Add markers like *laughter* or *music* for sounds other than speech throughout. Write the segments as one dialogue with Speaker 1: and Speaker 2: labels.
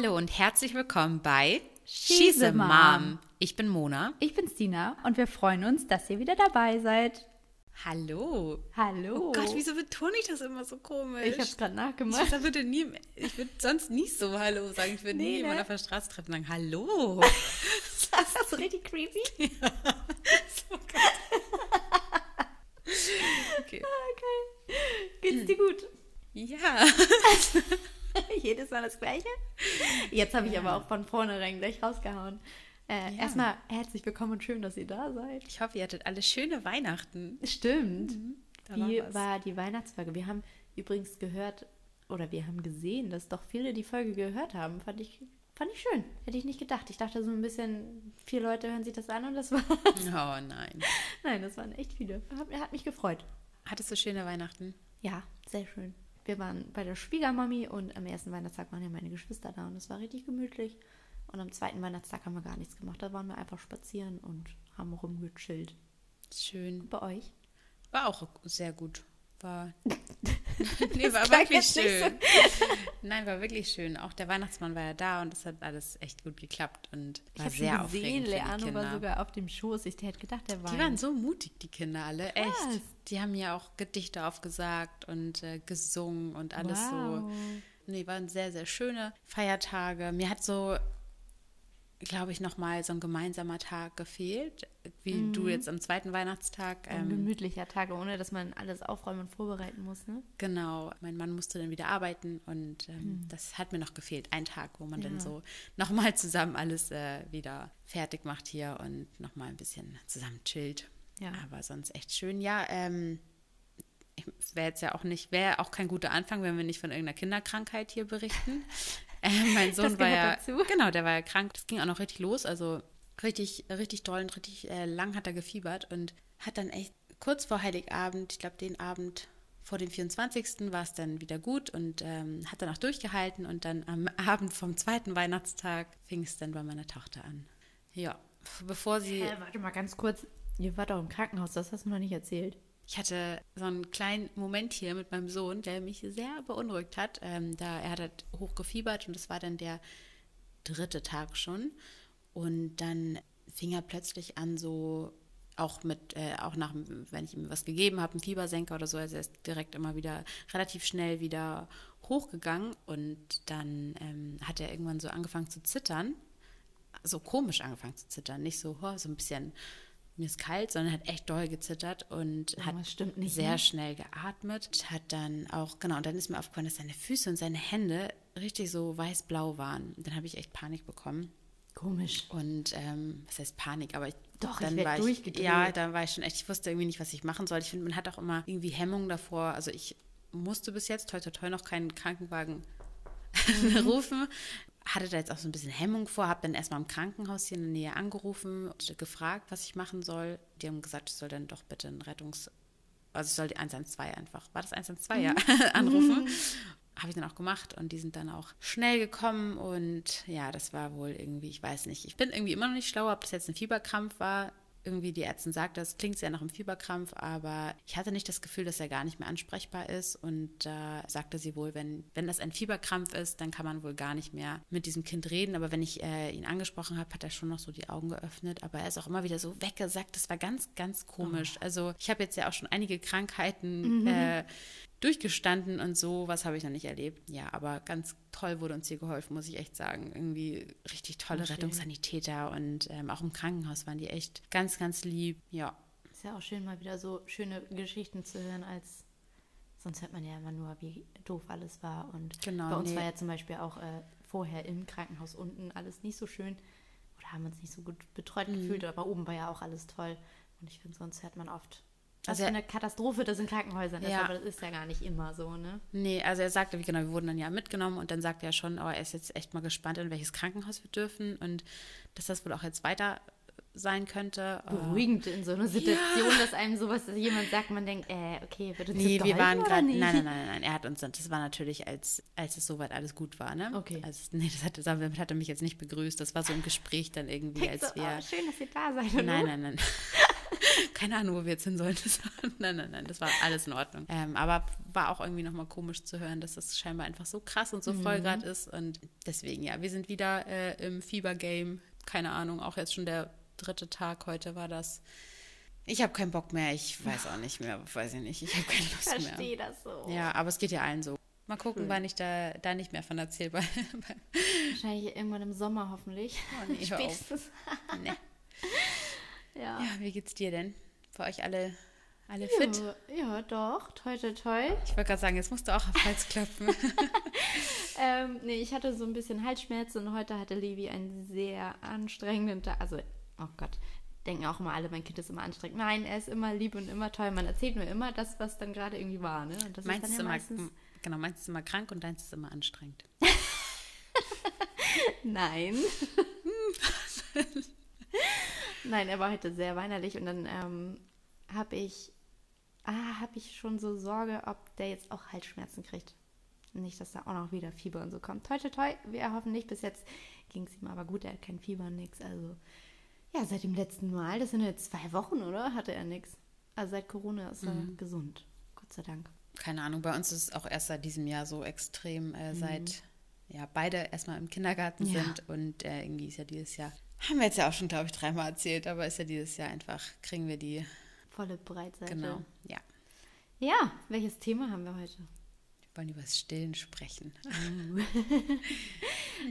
Speaker 1: Hallo und herzlich willkommen bei
Speaker 2: She's a Mom.
Speaker 1: Ich bin Mona.
Speaker 2: Ich bin Stina und wir freuen uns, dass ihr wieder dabei seid.
Speaker 1: Hallo.
Speaker 2: Hallo.
Speaker 1: Oh Gott, wieso betone ich das immer so komisch?
Speaker 2: Ich hab's gerade
Speaker 1: Ich
Speaker 2: nachgemacht.
Speaker 1: würd- würde nie, ich würde sonst nie so Hallo sagen. Ich würde
Speaker 2: Nee,
Speaker 1: nie
Speaker 2: ne?
Speaker 1: jemanden auf der Straße treffen und sagen Hallo. *laughs*
Speaker 2: Das ist so richtig creepy. *laughs* *laughs*
Speaker 1: Okay.
Speaker 2: Okay. Geht's dir gut?
Speaker 1: Ja. *laughs*
Speaker 2: Jedes Mal das Gleiche? Jetzt habe ich aber auch von vornherein gleich rausgehauen. Äh,
Speaker 1: Ja.
Speaker 2: Erstmal herzlich willkommen und schön, dass ihr da seid.
Speaker 1: Ich hoffe, ihr hattet alle schöne Weihnachten.
Speaker 2: Stimmt.
Speaker 1: da
Speaker 2: Wie
Speaker 1: war
Speaker 2: war die Weihnachtsfolge? Wir haben übrigens gehört, oder wir haben gesehen, dass doch viele die Folge gehört haben. Fand ich, fand ich schön. Hätte ich nicht gedacht. Ich dachte so ein bisschen, vier Leute hören sich das an und das *laughs* war.
Speaker 1: Oh nein.
Speaker 2: Nein, das waren echt viele. Hat, hat mich gefreut.
Speaker 1: Hattest du schöne Weihnachten?
Speaker 2: Ja, sehr schön. Wir waren bei der Schwiegermami und am ersten Weihnachtstag waren ja meine Geschwister da und es war richtig gemütlich. Und am zweiten Weihnachtstag haben wir gar nichts gemacht. Da waren wir einfach spazieren und haben rumgechillt.
Speaker 1: Schön.
Speaker 2: Bei euch?
Speaker 1: War auch sehr gut. War. *laughs* *laughs* nee, war wirklich schön. *laughs* Nein, war wirklich schön. Auch der Weihnachtsmann war ja da und es hat alles echt gut geklappt und
Speaker 2: Ich
Speaker 1: war sehr
Speaker 2: gesehen,
Speaker 1: aufregend für die
Speaker 2: Leano
Speaker 1: Kinder.
Speaker 2: war sogar auf dem Schoß. Ich hätte gedacht, der war.
Speaker 1: die waren so mutig, die Kinder alle.
Speaker 2: Krass.
Speaker 1: Echt. Die haben ja auch Gedichte aufgesagt und äh, gesungen und alles so.
Speaker 2: Wow.
Speaker 1: Nee, waren sehr, sehr schöne Feiertage. Mir hat so, glaube ich, nochmal so ein gemeinsamer Tag gefehlt, wie du jetzt am zweiten Weihnachtstag.
Speaker 2: Ein
Speaker 1: ähm,
Speaker 2: gemütlicher Tag, ohne dass man alles aufräumen und vorbereiten muss, ne?
Speaker 1: Genau, mein Mann musste dann wieder arbeiten und ähm, das hat mir noch gefehlt. Ein Tag, wo man dann.
Speaker 2: Ja.
Speaker 1: so nochmal zusammen alles äh, wieder fertig macht hier und nochmal ein bisschen zusammen chillt.
Speaker 2: Ja.
Speaker 1: Aber sonst echt schön. Ja, ähm, wäre jetzt ja auch nicht, wäre auch kein guter Anfang, wenn wir nicht von irgendeiner Kinderkrankheit hier berichten. *laughs* äh, *laughs* mein Sohn war ja,
Speaker 2: dazu.
Speaker 1: genau, der war ja krank. Das ging auch noch richtig los, also richtig, richtig toll und richtig äh, lang hat er gefiebert und hat dann echt kurz vor Heiligabend, ich glaube den Abend vor dem 24. war es dann wieder gut und ähm, hat dann auch durchgehalten und dann am *laughs* Abend vom zweiten Weihnachtstag fing es dann bei meiner Tochter an. Ja, bevor sie,
Speaker 2: Äh, warte mal ganz kurz. Ihr wart doch im Krankenhaus, das hast du noch nicht erzählt.
Speaker 1: Ich hatte so einen kleinen Moment hier mit meinem Sohn, der mich sehr beunruhigt hat. Ähm, da er hat halt hochgefiebert und das war dann der dritte Tag schon. Und dann fing er plötzlich an, so auch mit, äh, auch nach, wenn ich ihm was gegeben habe, einen Fiebersenker oder so, also er ist direkt immer wieder relativ schnell wieder hochgegangen und dann ähm, hat er irgendwann so angefangen zu zittern, so komisch angefangen zu zittern, nicht so, oh, so ein bisschen, mir ist kalt, sondern hat echt doll gezittert und hat
Speaker 2: Irgendwas stimmt nicht,
Speaker 1: sehr
Speaker 2: ne?
Speaker 1: schnell geatmet, hat dann auch, genau, und dann ist mir aufgefallen, dass seine Füße und seine Hände richtig so weiß-blau waren. Dann habe ich echt Panik bekommen.
Speaker 2: Komisch.
Speaker 1: Und ähm, was heißt Panik? Aber ich,
Speaker 2: Doch, ich
Speaker 1: dann
Speaker 2: werd
Speaker 1: war
Speaker 2: durchgedreht.
Speaker 1: Ja, dann war ich schon echt, ich wusste irgendwie nicht, was ich machen soll. Ich finde, man hat auch immer irgendwie Hemmungen davor. Also ich musste bis jetzt, toi toi toi, noch keinen Krankenwagen *laughs* *laughs* rufen. Hatte da jetzt auch so ein bisschen Hemmung vor, habe dann erstmal im Krankenhaus hier in der Nähe angerufen und gefragt, was ich machen soll. Die haben gesagt, ich soll dann doch bitte einen Rettungs... Also ich soll die 112 einfach, war das 112, ja, *laughs* anrufen. Habe ich dann auch gemacht und die sind dann auch schnell gekommen und ja, das war wohl irgendwie, ich weiß nicht, ich bin irgendwie immer noch nicht schlauer, ob das jetzt ein Fieberkrampf war. Irgendwie die Ärztin sagt, das klingt sehr nach einem Fieberkrampf, aber ich hatte nicht das Gefühl, dass er gar nicht mehr ansprechbar ist. Und da sagte sie wohl, wenn, wenn das ein Fieberkrampf ist, dann kann man wohl gar nicht mehr mit diesem Kind reden, aber wenn ich äh, ihn angesprochen habe, hat er schon noch so die Augen geöffnet, aber er ist auch immer wieder so weggesackt, das war ganz, ganz komisch. Also ich habe jetzt ja auch schon einige Krankheiten äh, durchgestanden und so, was habe ich noch nicht erlebt. Ja, aber ganz toll wurde uns hier geholfen, muss ich echt sagen. Irgendwie richtig tolle
Speaker 2: schön.
Speaker 1: Rettungssanitäter und ähm, auch im Krankenhaus waren die echt ganz, ganz lieb. Ja,
Speaker 2: Ist ja auch schön, mal wieder so schöne Geschichten zu hören, als sonst hört man ja immer nur, wie doof alles war. Und
Speaker 1: Genau,
Speaker 2: bei uns
Speaker 1: nee.
Speaker 2: war ja zum Beispiel auch äh, vorher im Krankenhaus unten alles nicht so schön. Oder haben uns nicht so gut betreut
Speaker 1: Mhm.
Speaker 2: gefühlt, aber oben war ja auch alles toll. Und ich finde, sonst hört man oft,
Speaker 1: Also er-
Speaker 2: eine Katastrophe das in Krankenhäusern ist.
Speaker 1: Ja.
Speaker 2: Aber das ist ja gar nicht immer so, ne?
Speaker 1: nee, also er sagte, wie genau, wir wurden dann ja mitgenommen und dann sagte er schon, oh, er ist jetzt echt mal gespannt, in welches Krankenhaus wir dürfen und dass das wohl auch jetzt weiter sein könnte. Äh,
Speaker 2: Beruhigend in so einer Situation, dass einem sowas, dass jemand sagt, man denkt, äh, okay, wird uns
Speaker 1: Nee, wir waren
Speaker 2: oder
Speaker 1: gerade. Nein, nein, nein, nein. Er hat uns dann. Das war natürlich, als, als es soweit alles gut war, ne?
Speaker 2: Okay.
Speaker 1: Also, nee, das hat, damit hat er mich jetzt nicht begrüßt. Das war so ein Gespräch dann irgendwie, als
Speaker 2: du,
Speaker 1: wir.
Speaker 2: oh, schön, dass ihr da seid.
Speaker 1: Nein, nein, nein. *laughs* Keine Ahnung, wo wir jetzt hin sollen. *laughs* Nein, nein, nein, das war alles in Ordnung. Ähm, aber war auch irgendwie nochmal komisch zu hören, dass das scheinbar einfach so krass und so voll gerade ist. Und deswegen, ja, wir sind wieder äh, im Fieber-Game. Keine Ahnung, auch jetzt schon der dritte Tag heute war das. Ich habe keinen Bock mehr. Ich weiß auch nicht mehr. Weiß ich nicht. Ich habe keine Lust
Speaker 2: Ich
Speaker 1: mehr.
Speaker 2: verstehe das so.
Speaker 1: Ja, aber es geht ja allen so. Mal gucken, wann ich da, da nicht mehr von erzähle. *laughs*
Speaker 2: Wahrscheinlich irgendwann im Sommer hoffentlich.
Speaker 1: Oh nee.
Speaker 2: Spätestens.
Speaker 1: nee.
Speaker 2: Ja.
Speaker 1: Ja, wie geht's dir denn? Für euch alle, alle fit?
Speaker 2: Ja, ja, doch. Toi, toi, toi.
Speaker 1: Ich wollte gerade sagen, jetzt musst du auch auf Hals klopfen. *laughs*
Speaker 2: Ähm, nee, ich hatte so ein bisschen Halsschmerzen und heute hatte Levi einen sehr anstrengenden Tag. Also, oh Gott, denken auch immer alle, mein Kind ist immer anstrengend. Nein, er ist immer lieb und immer toll. Man erzählt mir immer das, was dann gerade irgendwie war. Ne? Und das
Speaker 1: meins
Speaker 2: ist
Speaker 1: ist
Speaker 2: ja
Speaker 1: immer,
Speaker 2: meistens...
Speaker 1: genau, meins ist immer krank und deins ist immer anstrengend. *laughs*
Speaker 2: Nein. *laughs* Nein, er war heute sehr weinerlich und dann ähm, habe ich, ah, habe ich schon so Sorge, ob der jetzt auch Halsschmerzen kriegt. Nicht, dass da auch noch wieder Fieber und so kommt. Toi, toi, toi, wir hoffen nicht. Bis jetzt ging es ihm aber gut, er hat kein Fieber und nichts. Also, ja, seit dem letzten Mal, das sind jetzt zwei Wochen, oder? Hatte er nichts. Also seit Corona ist er gesund. Gott sei Dank.
Speaker 1: Keine Ahnung, bei uns ist es auch erst seit diesem Jahr so extrem, äh, seit ja, beide erstmal im Kindergarten
Speaker 2: Ja.
Speaker 1: sind und äh, irgendwie ist ja dieses Jahr, haben wir jetzt ja auch schon, glaube ich, dreimal erzählt, aber ist ja dieses Jahr einfach, kriegen wir die,
Speaker 2: Volle Breitseite.
Speaker 1: genau, ja.
Speaker 2: Ja, welches Thema haben wir heute?
Speaker 1: Wir wollen über das Stillen sprechen. *laughs*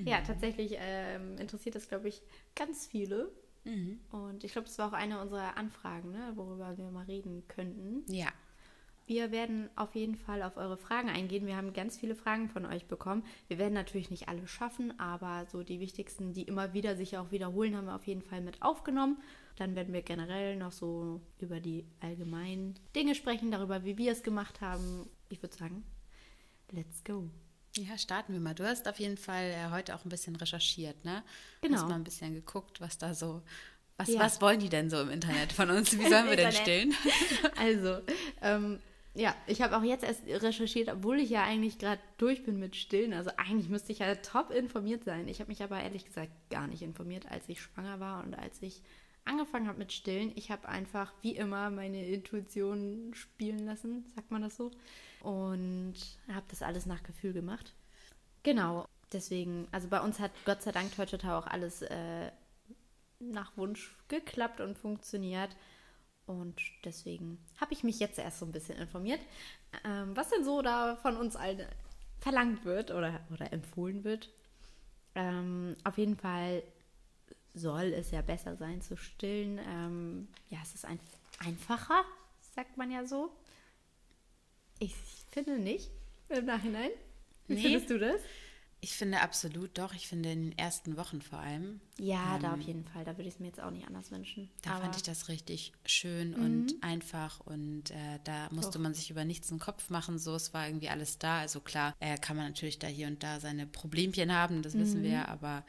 Speaker 2: Ja, tatsächlich ähm, interessiert das, glaube ich, ganz viele. Und ich glaube, das war auch eine unserer Anfragen, ne, worüber wir mal reden könnten.
Speaker 1: Ja,
Speaker 2: Wir werden auf jeden Fall auf eure Fragen eingehen. Wir haben ganz viele Fragen von euch bekommen. Wir werden natürlich nicht alle schaffen, aber so die wichtigsten, die immer wieder sich auch wiederholen, haben wir auf jeden Fall mit aufgenommen. Dann werden wir generell noch so über die allgemeinen Dinge sprechen, darüber, wie wir es gemacht haben. Ich würde sagen, let's go.
Speaker 1: Ja, starten wir mal. Du hast auf jeden Fall äh, heute auch ein bisschen recherchiert, ne?
Speaker 2: Genau.
Speaker 1: Hast mal ein bisschen geguckt, was da so. Was,
Speaker 2: Ja.
Speaker 1: was wollen die denn so im Internet von uns? Wie sollen wir *laughs* denn stillen?
Speaker 2: Also, ähm, ja, ich habe auch jetzt erst recherchiert, obwohl ich ja eigentlich gerade durch bin mit Stillen. Also eigentlich müsste ich ja top informiert sein. Ich habe mich aber ehrlich gesagt gar nicht informiert, als ich schwanger war und als ich angefangen habe mit Stillen. Ich habe einfach wie immer meine Intuition spielen lassen, sagt man das so. Und habe das alles nach Gefühl gemacht. Genau, deswegen, also bei uns hat Gott sei Dank heute auch alles äh, nach Wunsch geklappt und funktioniert. Und deswegen habe ich mich jetzt erst so ein bisschen informiert, ähm, was denn so da von uns allen verlangt wird oder, oder empfohlen wird. Ähm, auf jeden Fall soll es ja besser sein zu stillen. Ähm, ja, es ist ein, einfacher, sagt man ja so. Ich finde nicht im Nachhinein. Wie
Speaker 1: Nee.
Speaker 2: findest du das?
Speaker 1: Ich finde absolut doch. Ich finde in den ersten Wochen vor allem.
Speaker 2: Ja, da auf jeden Fall. Da würde ich es mir jetzt auch nicht anders wünschen.
Speaker 1: Da
Speaker 2: Aber-
Speaker 1: fand ich das richtig schön und einfach und äh, da musste
Speaker 2: Doch.
Speaker 1: man sich über nichts einen Kopf machen. So, es war irgendwie alles da. Also klar, äh, kann man natürlich da hier und da seine Problemchen haben, das wissen wir, aber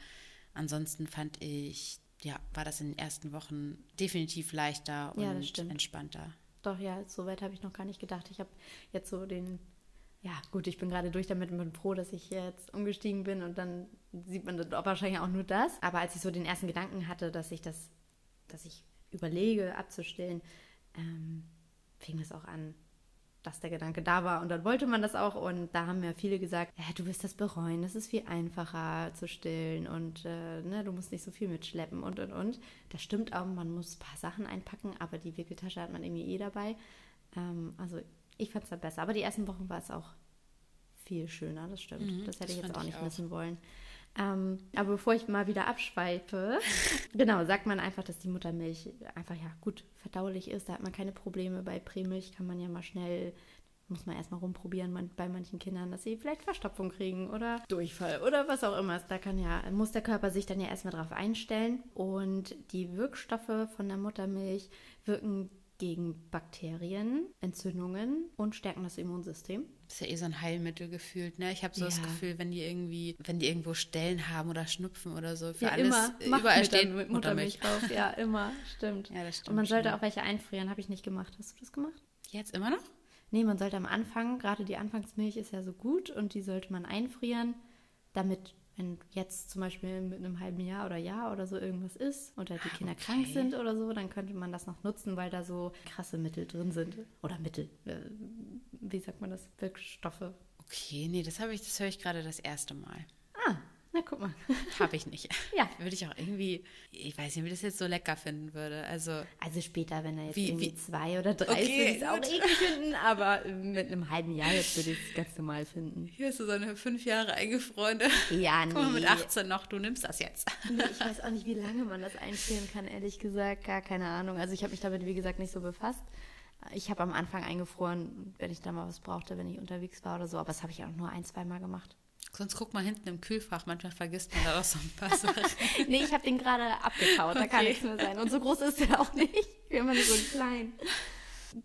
Speaker 1: ansonsten fand ich, ja, war das in den ersten Wochen definitiv leichter
Speaker 2: Ja,
Speaker 1: und
Speaker 2: stimmt.
Speaker 1: entspannter.
Speaker 2: Doch, ja, so weit habe ich noch gar nicht gedacht. Ich habe jetzt so den, ja gut, ich bin gerade durch damit und bin froh, dass ich jetzt umgestiegen bin und dann sieht man dann wahrscheinlich auch nur das. Aber als ich so den ersten Gedanken hatte, dass ich das, dass ich überlege abzustellen, ähm, fing es auch an, dass der Gedanke da war und dann wollte man das auch und da haben mir viele gesagt, ja, du wirst das bereuen, es ist viel einfacher zu stillen und äh, ne, du musst nicht so viel mitschleppen und und und. Das stimmt auch, man muss ein paar Sachen einpacken, aber die Wickeltasche hat man irgendwie eh dabei. Ähm, also ich fand es dann besser, aber die ersten Wochen war es auch viel schöner, das stimmt.
Speaker 1: Mhm,
Speaker 2: das hätte
Speaker 1: das
Speaker 2: ich jetzt auch
Speaker 1: ich
Speaker 2: nicht
Speaker 1: auch.
Speaker 2: missen wollen. Ähm, aber bevor ich mal wieder abschweife, *laughs* genau, sagt man einfach, dass die Muttermilch einfach ja gut verdaulich ist. Da hat man keine Probleme. Bei Prämilch kann man ja mal schnell, muss man erstmal rumprobieren man, bei manchen Kindern, dass sie vielleicht Verstopfung kriegen oder Durchfall oder was auch immer. Da kann ja, muss der Körper sich dann ja erstmal drauf einstellen. Und die Wirkstoffe von der Muttermilch wirken gegen Bakterien, Entzündungen und stärken das Immunsystem.
Speaker 1: Das ist ja eh so ein Heilmittel gefühlt, ne? Ich habe so das
Speaker 2: Ja.
Speaker 1: Gefühl, wenn die irgendwie, wenn die irgendwo Stellen haben oder Schnupfen oder so, für
Speaker 2: Ja,
Speaker 1: alles,
Speaker 2: immer.
Speaker 1: äh, überall steht
Speaker 2: dann mit Muttermilch drauf. Ja, *laughs* immer. Stimmt.
Speaker 1: Ja, das stimmt
Speaker 2: Und man sollte
Speaker 1: schon.
Speaker 2: auch welche einfrieren. Habe ich nicht gemacht. Hast du das gemacht?
Speaker 1: Jetzt immer noch?
Speaker 2: Nee, man sollte am Anfang, gerade die Anfangsmilch ist ja so gut und die sollte man einfrieren, damit wenn jetzt zum Beispiel mit einem halben Jahr oder Jahr oder so irgendwas ist oder die
Speaker 1: Ah,
Speaker 2: Kinder
Speaker 1: okay.
Speaker 2: krank sind oder so, dann könnte man das noch nutzen, weil da so krasse Mittel drin sind. Oder Mittel, äh, wie sagt man das? Wirkstoffe.
Speaker 1: Okay, nee, das habe ich, das höre ich gerade das erste Mal.
Speaker 2: Na guck mal. *laughs*
Speaker 1: Habe ich nicht.
Speaker 2: Ja.
Speaker 1: Würde ich auch irgendwie, ich weiß nicht, wie ich das jetzt so lecker finden würde. Also,
Speaker 2: Also später, wenn er jetzt
Speaker 1: Wie-
Speaker 2: irgendwie
Speaker 1: wie-
Speaker 2: zwei oder drei
Speaker 1: Okay,
Speaker 2: ist, würde ich es auch eklig finden, aber mit einem halben Jahr jetzt würde ich es ganz normal finden.
Speaker 1: hier hast du so eine fünf Jahre eingefrorene.
Speaker 2: Ja,
Speaker 1: Guck mal, mit
Speaker 2: nee.
Speaker 1: 18 noch, du nimmst das jetzt.
Speaker 2: Nee, ich weiß auch nicht, wie lange man das einfrieren kann, ehrlich gesagt. Gar keine Ahnung. Also ich habe mich damit, wie gesagt, nicht so befasst. Ich habe am Anfang eingefroren, wenn ich da mal was brauchte, wenn ich unterwegs war oder so. Aber das habe ich auch nur ein, zwei Mal gemacht.
Speaker 1: Sonst guck mal hinten im Kühlfach, manchmal vergisst man da auch so ein paar *laughs* Sachen.
Speaker 2: Nee, ich habe den gerade abgekaut. Da kann
Speaker 1: Okay.
Speaker 2: nichts mehr sein. Und so groß ist der auch nicht. Wir haben nur so klein.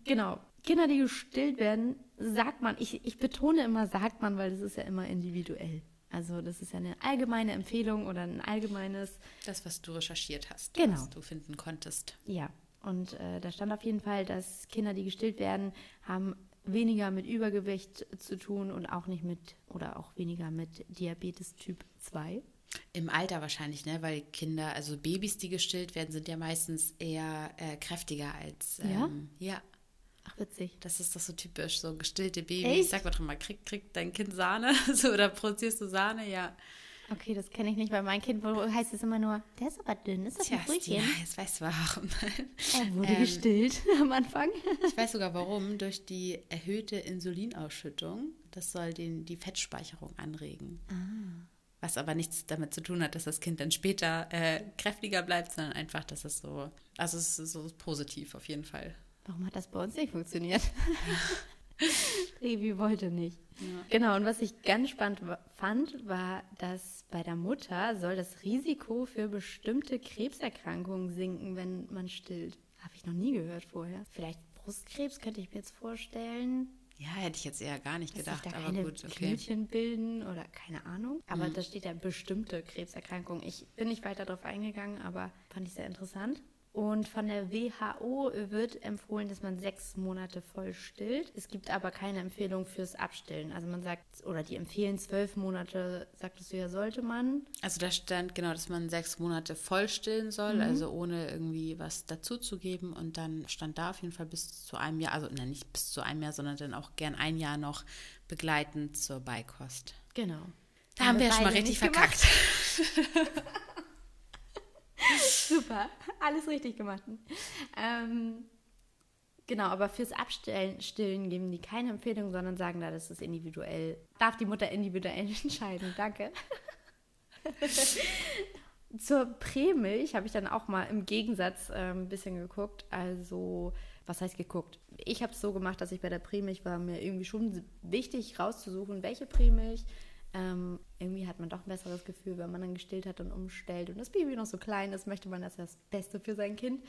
Speaker 2: Genau. Kinder, die gestillt werden, sagt man, ich, ich betone immer, sagt man, weil das ist ja immer individuell. Also das ist ja eine allgemeine Empfehlung oder ein allgemeines
Speaker 1: Das, was du recherchiert hast,
Speaker 2: Genau.
Speaker 1: was du finden konntest.
Speaker 2: Ja, und äh, da stand auf jeden Fall, dass Kinder, die gestillt werden, haben weniger mit Übergewicht zu tun und auch nicht mit oder auch weniger mit Diabetes Typ 2.
Speaker 1: Im Alter wahrscheinlich, ne? Weil Kinder, also Babys, die gestillt werden, sind ja meistens eher äh, kräftiger als.
Speaker 2: Ja?
Speaker 1: Ähm, ja.
Speaker 2: Ach, witzig.
Speaker 1: Das ist doch so typisch, so gestillte Babys.
Speaker 2: Echt?
Speaker 1: Sag mal doch mal, kriegt krieg dein Kind Sahne? *laughs* so, oder produzierst du Sahne? Ja.
Speaker 2: Okay, das kenne ich nicht, weil mein Kind heißt es immer nur, der ist aber dünn, ist das
Speaker 1: Tja,
Speaker 2: ein Brötchen?
Speaker 1: ja, jetzt weißt du warum.
Speaker 2: Er wurde
Speaker 1: Ähm,
Speaker 2: gestillt *laughs* am Anfang.
Speaker 1: ich weiß sogar warum. Durch die erhöhte Insulinausschüttung. Das soll den, die Fettspeicherung anregen.
Speaker 2: Ah.
Speaker 1: Was aber nichts damit zu tun hat, dass das Kind dann später äh, kräftiger bleibt, sondern einfach, dass es so, also es ist so positiv auf jeden Fall.
Speaker 2: Warum hat das bei uns nicht funktioniert? *laughs* Revi wollte nicht. Genau, und was ich ganz spannend fand, war, dass bei der Mutter soll das Risiko für bestimmte Krebserkrankungen sinken, wenn man stillt. Habe ich noch nie gehört vorher. Vielleicht Brustkrebs könnte ich mir jetzt vorstellen.
Speaker 1: Ja, hätte ich jetzt eher gar nicht
Speaker 2: Dass
Speaker 1: gedacht,
Speaker 2: sich da
Speaker 1: aber
Speaker 2: keine
Speaker 1: gut, okay. Mhm.
Speaker 2: Knötchen bilden oder keine Ahnung. Aber da steht ja bestimmte Krebserkrankungen. Ich bin nicht weiter darauf eingegangen, aber fand ich sehr interessant. Und von der WHO wird empfohlen, dass man sechs Monate voll stillt. Es gibt aber keine Empfehlung fürs Abstillen. Also man sagt, oder die empfehlen zwölf Monate, sagtest du ja, sollte man.
Speaker 1: Also da stand genau, dass man sechs Monate voll stillen soll, also ohne irgendwie was dazuzugeben. Und dann stand da auf jeden Fall bis zu einem Jahr, also nein, nicht bis zu einem Jahr, sondern dann auch gern ein Jahr noch begleitend zur Beikost.
Speaker 2: Genau.
Speaker 1: Da haben wir ja schon mal richtig verkackt. *laughs* *laughs*
Speaker 2: Super, alles richtig gemacht. Ähm, genau, aber fürs Abstillen Stillen geben die keine Empfehlung, sondern sagen da, das ist individuell. Darf die Mutter individuell *laughs* entscheiden. Danke. *laughs* Zur Prämilch habe ich dann auch mal im Gegensatz ähm, ein bisschen geguckt. Also, was heißt geguckt? Ich habe es so gemacht, dass ich bei der Prämilch war mir irgendwie schon wichtig rauszusuchen, welche Prämilch. Ähm, irgendwie hat man doch ein besseres Gefühl, wenn man dann gestillt hat und umstellt und das Baby noch so klein ist, möchte man das das Beste für sein Kind.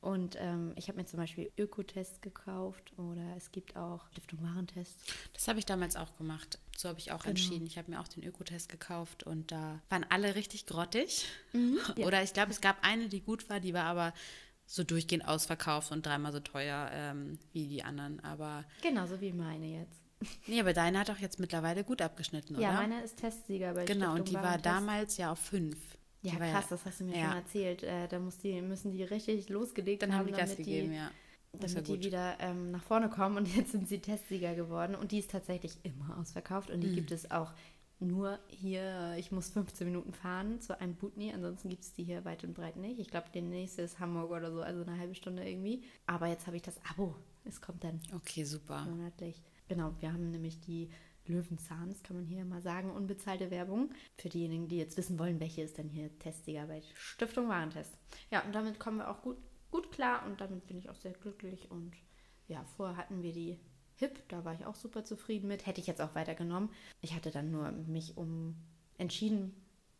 Speaker 2: Und ähm, ich habe mir zum Beispiel Ökotests gekauft oder es gibt auch Stiftung Warentests.
Speaker 1: Das habe ich damals auch gemacht. So habe ich auch
Speaker 2: Genau.
Speaker 1: entschieden. Ich habe mir auch den Ökotest gekauft und da waren alle richtig grottig.
Speaker 2: Mhm, *laughs* ja.
Speaker 1: Oder ich glaube, es gab eine, die gut war, die war aber so durchgehend ausverkauft und dreimal so teuer ähm, wie die anderen. Aber
Speaker 2: Genauso wie meine jetzt.
Speaker 1: Nee, aber deine hat doch jetzt mittlerweile gut abgeschnitten,
Speaker 2: Ja,
Speaker 1: oder?
Speaker 2: meine ist Testsieger bei
Speaker 1: genau,
Speaker 2: Stiftung
Speaker 1: und die war
Speaker 2: Warentest.
Speaker 1: damals ja auf fünf. Die
Speaker 2: Ja,
Speaker 1: war
Speaker 2: krass, das hast du mir
Speaker 1: ja.
Speaker 2: schon erzählt. Äh, da muss die, müssen die richtig losgelegt
Speaker 1: Dann haben die
Speaker 2: damit
Speaker 1: gegeben, ja. Ist ja
Speaker 2: damit die wieder ähm, nach vorne kommen und *laughs* jetzt sind sie Testsieger geworden und die ist tatsächlich immer ausverkauft und die
Speaker 1: Mhm.
Speaker 2: gibt es auch nur hier, ich muss 15 Minuten fahren zu einem Butni, ansonsten gibt es die hier weit und breit nicht. Ich glaube, der nächste ist Hamburg oder so, also eine halbe Stunde irgendwie. Aber jetzt habe ich das Abo, es kommt dann
Speaker 1: Okay, super.
Speaker 2: monatlich. Genau, wir haben nämlich die Löwenzahn, das kann man hier mal sagen, unbezahlte Werbung. Für diejenigen, die jetzt wissen wollen, welche ist denn hier Testsieger bei Stiftung Warentest. Ja, und damit kommen wir auch gut, gut klar und damit bin ich auch sehr glücklich. Und ja, vorher hatten wir die HIP, da war ich auch super zufrieden mit. Hätte ich jetzt auch weitergenommen. Ich hatte dann nur mich um entschieden,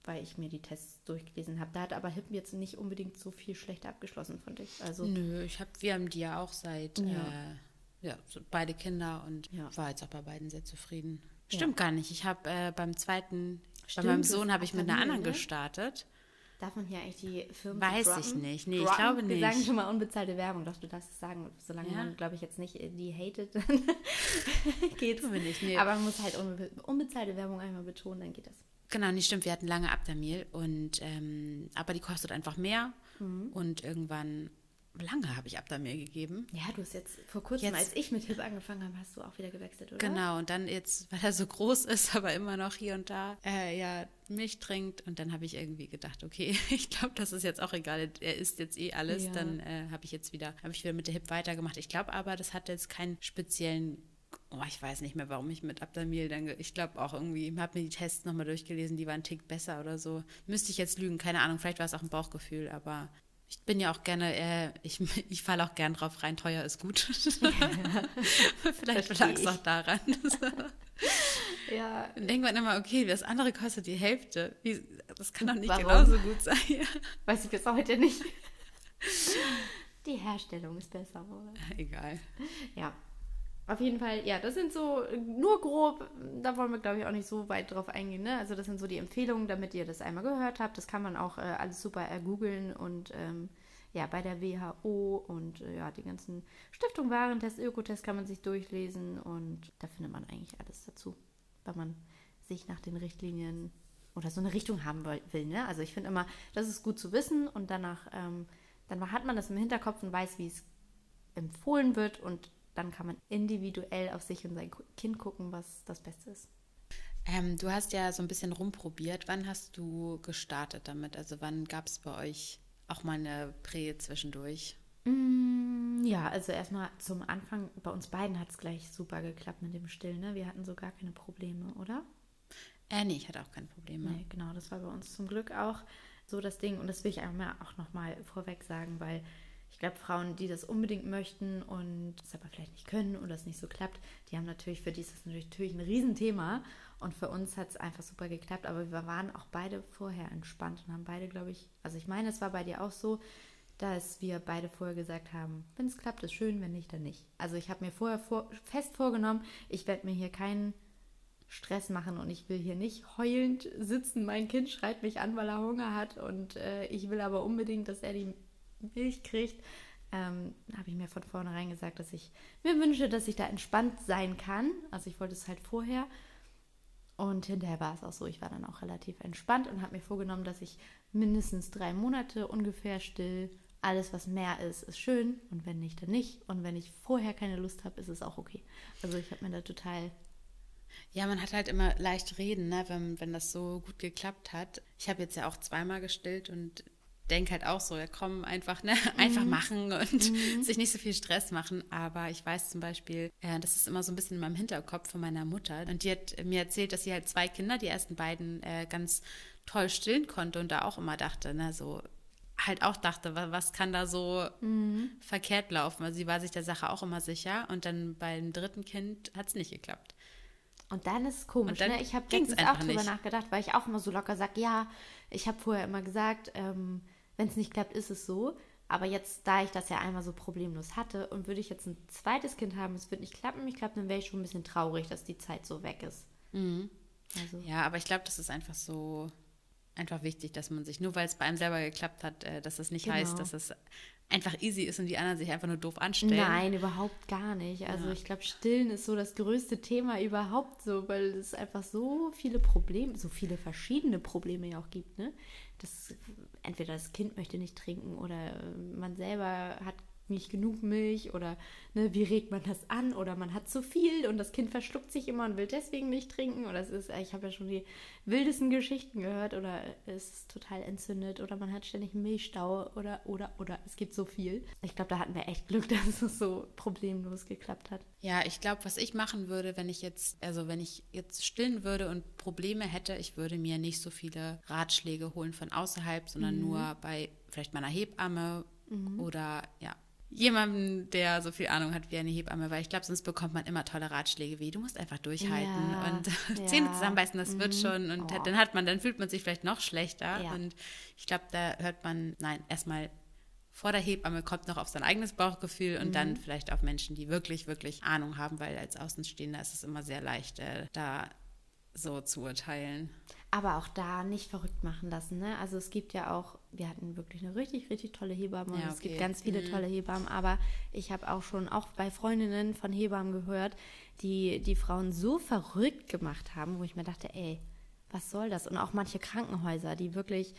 Speaker 2: weil ich mir die Tests durchgelesen habe. Da hat aber HIP jetzt nicht unbedingt so viel schlechter abgeschlossen, fand ich. Also
Speaker 1: Nö, ich hab, wir haben die ja auch seit,
Speaker 2: Ja.
Speaker 1: äh, ja, so beide Kinder und
Speaker 2: Ja.
Speaker 1: war jetzt auch bei beiden sehr zufrieden.
Speaker 2: Ja.
Speaker 1: Stimmt gar nicht. Ich habe äh, beim zweiten,
Speaker 2: Stimmt,
Speaker 1: bei meinem Sohn habe ich mit einer anderen
Speaker 2: ne?
Speaker 1: gestartet.
Speaker 2: Darf man hier eigentlich die Firmen
Speaker 1: Weiß
Speaker 2: so
Speaker 1: ich
Speaker 2: droppen?
Speaker 1: nicht. Nee, ich
Speaker 2: Droppen?
Speaker 1: glaube
Speaker 2: Wir
Speaker 1: nicht.
Speaker 2: sagen schon mal unbezahlte Werbung, doch du darfst es sagen. Solange
Speaker 1: Ja?
Speaker 2: man, glaube ich, jetzt nicht die hatet, *laughs* dann geht's.
Speaker 1: Tun wir nicht, nee.
Speaker 2: Aber man muss halt unbe unbezahlte Werbung einmal betonen, dann geht das.
Speaker 1: Genau, nicht stimmt. Wir hatten lange Abdamil und ähm, aber die kostet einfach mehr
Speaker 2: Mhm.
Speaker 1: und irgendwann lange habe ich Abdamil gegeben.
Speaker 2: Ja, du hast jetzt vor kurzem,
Speaker 1: Jetzt-
Speaker 2: als ich mit HIP angefangen habe, hast du auch wieder gewechselt, oder?
Speaker 1: Genau, und dann jetzt, *laughs* weil er so groß ist, aber immer noch hier und da äh, ja Milch trinkt. Und dann habe ich irgendwie gedacht, okay, *laughs* ich glaube, das ist jetzt auch egal. Er isst jetzt eh alles.
Speaker 2: Ja.
Speaker 1: Dann äh, habe ich jetzt wieder, habe ich wieder mit der Hip weitergemacht. Ich glaube aber, das hat jetzt keinen speziellen. Oh, ich weiß nicht mehr, warum ich mit Abdamil dann. Ich glaube auch irgendwie, habe mir die Tests nochmal durchgelesen, die waren einen Tick besser oder so. Müsste ich jetzt lügen, keine Ahnung. Vielleicht war es auch ein Bauchgefühl, aber ich bin ja auch gerne, äh, ich, *laughs* ich falle auch gern drauf rein, teuer ist gut. *laughs* Vielleicht lag es auch daran. *laughs*
Speaker 2: Ja,
Speaker 1: Dann denkt man immer, okay, das andere kostet die Hälfte. Wie, das kann doch nicht
Speaker 2: Warum?
Speaker 1: genauso gut sein.
Speaker 2: weiß ich bis heute nicht. Die Herstellung ist besser, oder?
Speaker 1: Egal.
Speaker 2: Ja. Auf jeden Fall, ja, das sind so nur grob, da wollen wir, glaube ich, auch nicht so weit drauf eingehen. Ne? Also das sind so die Empfehlungen, damit ihr das einmal gehört habt. Das kann man auch äh, alles super ergoogeln und ähm, ja, bei der WHO und äh, ja, die ganzen Stiftung Warentest, Ökotest kann man sich durchlesen und da findet man eigentlich alles dazu, wenn man sich nach den Richtlinien oder so eine Richtung haben will. will ne? Also ich finde immer, das ist gut zu wissen und danach, ähm, dann hat man das im Hinterkopf und weiß, wie es empfohlen wird und dann kann man individuell auf sich und sein Kind gucken, was das Beste ist.
Speaker 1: Ähm, du hast ja so ein bisschen rumprobiert. Wann hast du gestartet damit? Also wann gab es bei euch auch mal eine Prä zwischendurch?
Speaker 2: Mm, Ja, also erstmal zum Anfang, bei uns beiden hat es gleich super geklappt mit dem Stillen. Ne? Wir hatten so gar keine Probleme, oder?
Speaker 1: Äh, nee, ich hatte auch keine Probleme.
Speaker 2: Nee, genau, das war bei uns zum Glück auch so das Ding. Und das will ich einmal auch nochmal vorweg sagen, weil glaube, Frauen, die das unbedingt möchten und es aber vielleicht nicht können oder es nicht so klappt, die haben natürlich, für die ist das natürlich ein Riesenthema. Und für uns hat es einfach super geklappt. Aber wir waren auch beide vorher entspannt und haben beide, glaube ich, also ich meine, es war bei dir auch so, dass wir beide vorher gesagt haben, wenn es klappt, ist schön, wenn nicht, dann nicht. Also ich habe mir vorher vor, fest vorgenommen, ich werde mir hier keinen Stress machen und ich will hier nicht heulend sitzen. Mein Kind schreit mich an, weil er Hunger hat und äh, ich will aber unbedingt, dass er die Milch kriegt. Ähm, habe ich mir von vornherein gesagt, dass ich mir wünsche, dass ich da entspannt sein kann. Also ich wollte es halt vorher. Und hinterher war es auch so, ich war dann auch relativ entspannt und habe mir vorgenommen, dass ich mindestens drei Monate ungefähr still. Alles, was mehr ist, ist schön und wenn nicht, dann nicht. Und wenn ich vorher keine Lust habe, ist es auch okay. Also ich habe mir da total
Speaker 1: Ja, man hat halt immer leicht reden, ne, wenn, wenn das so gut geklappt hat. Ich habe jetzt ja auch zweimal gestillt und denke halt auch so, ja komm, einfach, ne, *laughs* einfach machen und sich nicht so viel Stress machen. Aber ich weiß zum Beispiel, äh, das ist immer so ein bisschen in meinem Hinterkopf von meiner Mutter. Und die hat mir erzählt, dass sie halt zwei Kinder, die ersten beiden, äh, ganz toll stillen konnte und da auch immer dachte, ne, so halt auch dachte, wa- was kann da so verkehrt laufen. Also sie war sich der Sache auch immer sicher und dann beim dritten Kind hat es nicht geklappt.
Speaker 2: Und dann ist es komisch, ne? Ich habe letztens auch drüber
Speaker 1: nicht.
Speaker 2: nachgedacht, weil ich auch immer so locker sage, ja, ich habe vorher immer gesagt, ähm, wenn es nicht klappt, ist es so. Aber jetzt, da ich das ja einmal so problemlos hatte und würde ich jetzt ein zweites Kind haben, es wird nicht klappen, ich glaube, dann wäre ich schon ein bisschen traurig, dass die Zeit so weg ist. Also,
Speaker 1: Ja, aber ich glaube, das ist einfach so einfach wichtig, dass man sich, nur weil es bei einem selber geklappt hat, äh, dass das nicht
Speaker 2: Genau.
Speaker 1: heißt, dass es einfach easy ist und die anderen sich einfach nur doof anstellen.
Speaker 2: Nein, überhaupt gar nicht. Also ich glaube, Stillen ist so das größte Thema überhaupt so, weil es einfach so viele Probleme, so viele verschiedene Probleme ja auch gibt, ne? Das entweder das Kind möchte nicht trinken oder äh, man selber hat nicht genug Milch oder ne, wie regt man das an oder man hat zu viel und das Kind verschluckt sich immer und will deswegen nicht trinken oder es ist, ich habe ja schon die wildesten Geschichten gehört oder es ist total entzündet oder man hat ständig Milchstau oder oder oder es gibt so viel. Ich glaube, da hatten wir echt Glück, *laughs* dass es so problemlos geklappt hat.
Speaker 1: Ja, ich glaube, was ich machen würde, wenn ich jetzt, also wenn ich jetzt stillen würde und Probleme hätte, ich würde mir nicht so viele Ratschläge holen von außerhalb, sondern nur bei vielleicht meiner Hebamme oder ja. Jemandem, der so viel Ahnung hat wie eine Hebamme, weil ich glaube, sonst bekommt man immer tolle Ratschläge wie, du musst einfach durchhalten
Speaker 2: Ja,
Speaker 1: und *laughs*
Speaker 2: ja.
Speaker 1: Zähne zusammenbeißen, das wird schon. Und
Speaker 2: Oh.
Speaker 1: dann hat man, dann fühlt man sich vielleicht noch schlechter.
Speaker 2: Ja.
Speaker 1: Und ich glaube, da hört man, nein, erstmal vor der Hebamme kommt noch auf sein eigenes Bauchgefühl und
Speaker 2: Mhm.
Speaker 1: dann vielleicht auf Menschen, die wirklich, wirklich Ahnung haben, weil als Außenstehender ist es immer sehr leicht, äh, da so zu urteilen.
Speaker 2: Aber auch da nicht verrückt machen lassen. Ne? Also es gibt ja auch, wir hatten wirklich eine richtig, richtig tolle Hebamme und
Speaker 1: Ja,
Speaker 2: es gibt
Speaker 1: okay.
Speaker 2: ganz viele tolle Hebammen, aber ich habe auch schon auch bei Freundinnen von Hebammen gehört, die die Frauen so verrückt gemacht haben, wo ich mir dachte, ey, was soll das? Und auch manche Krankenhäuser, die wirklich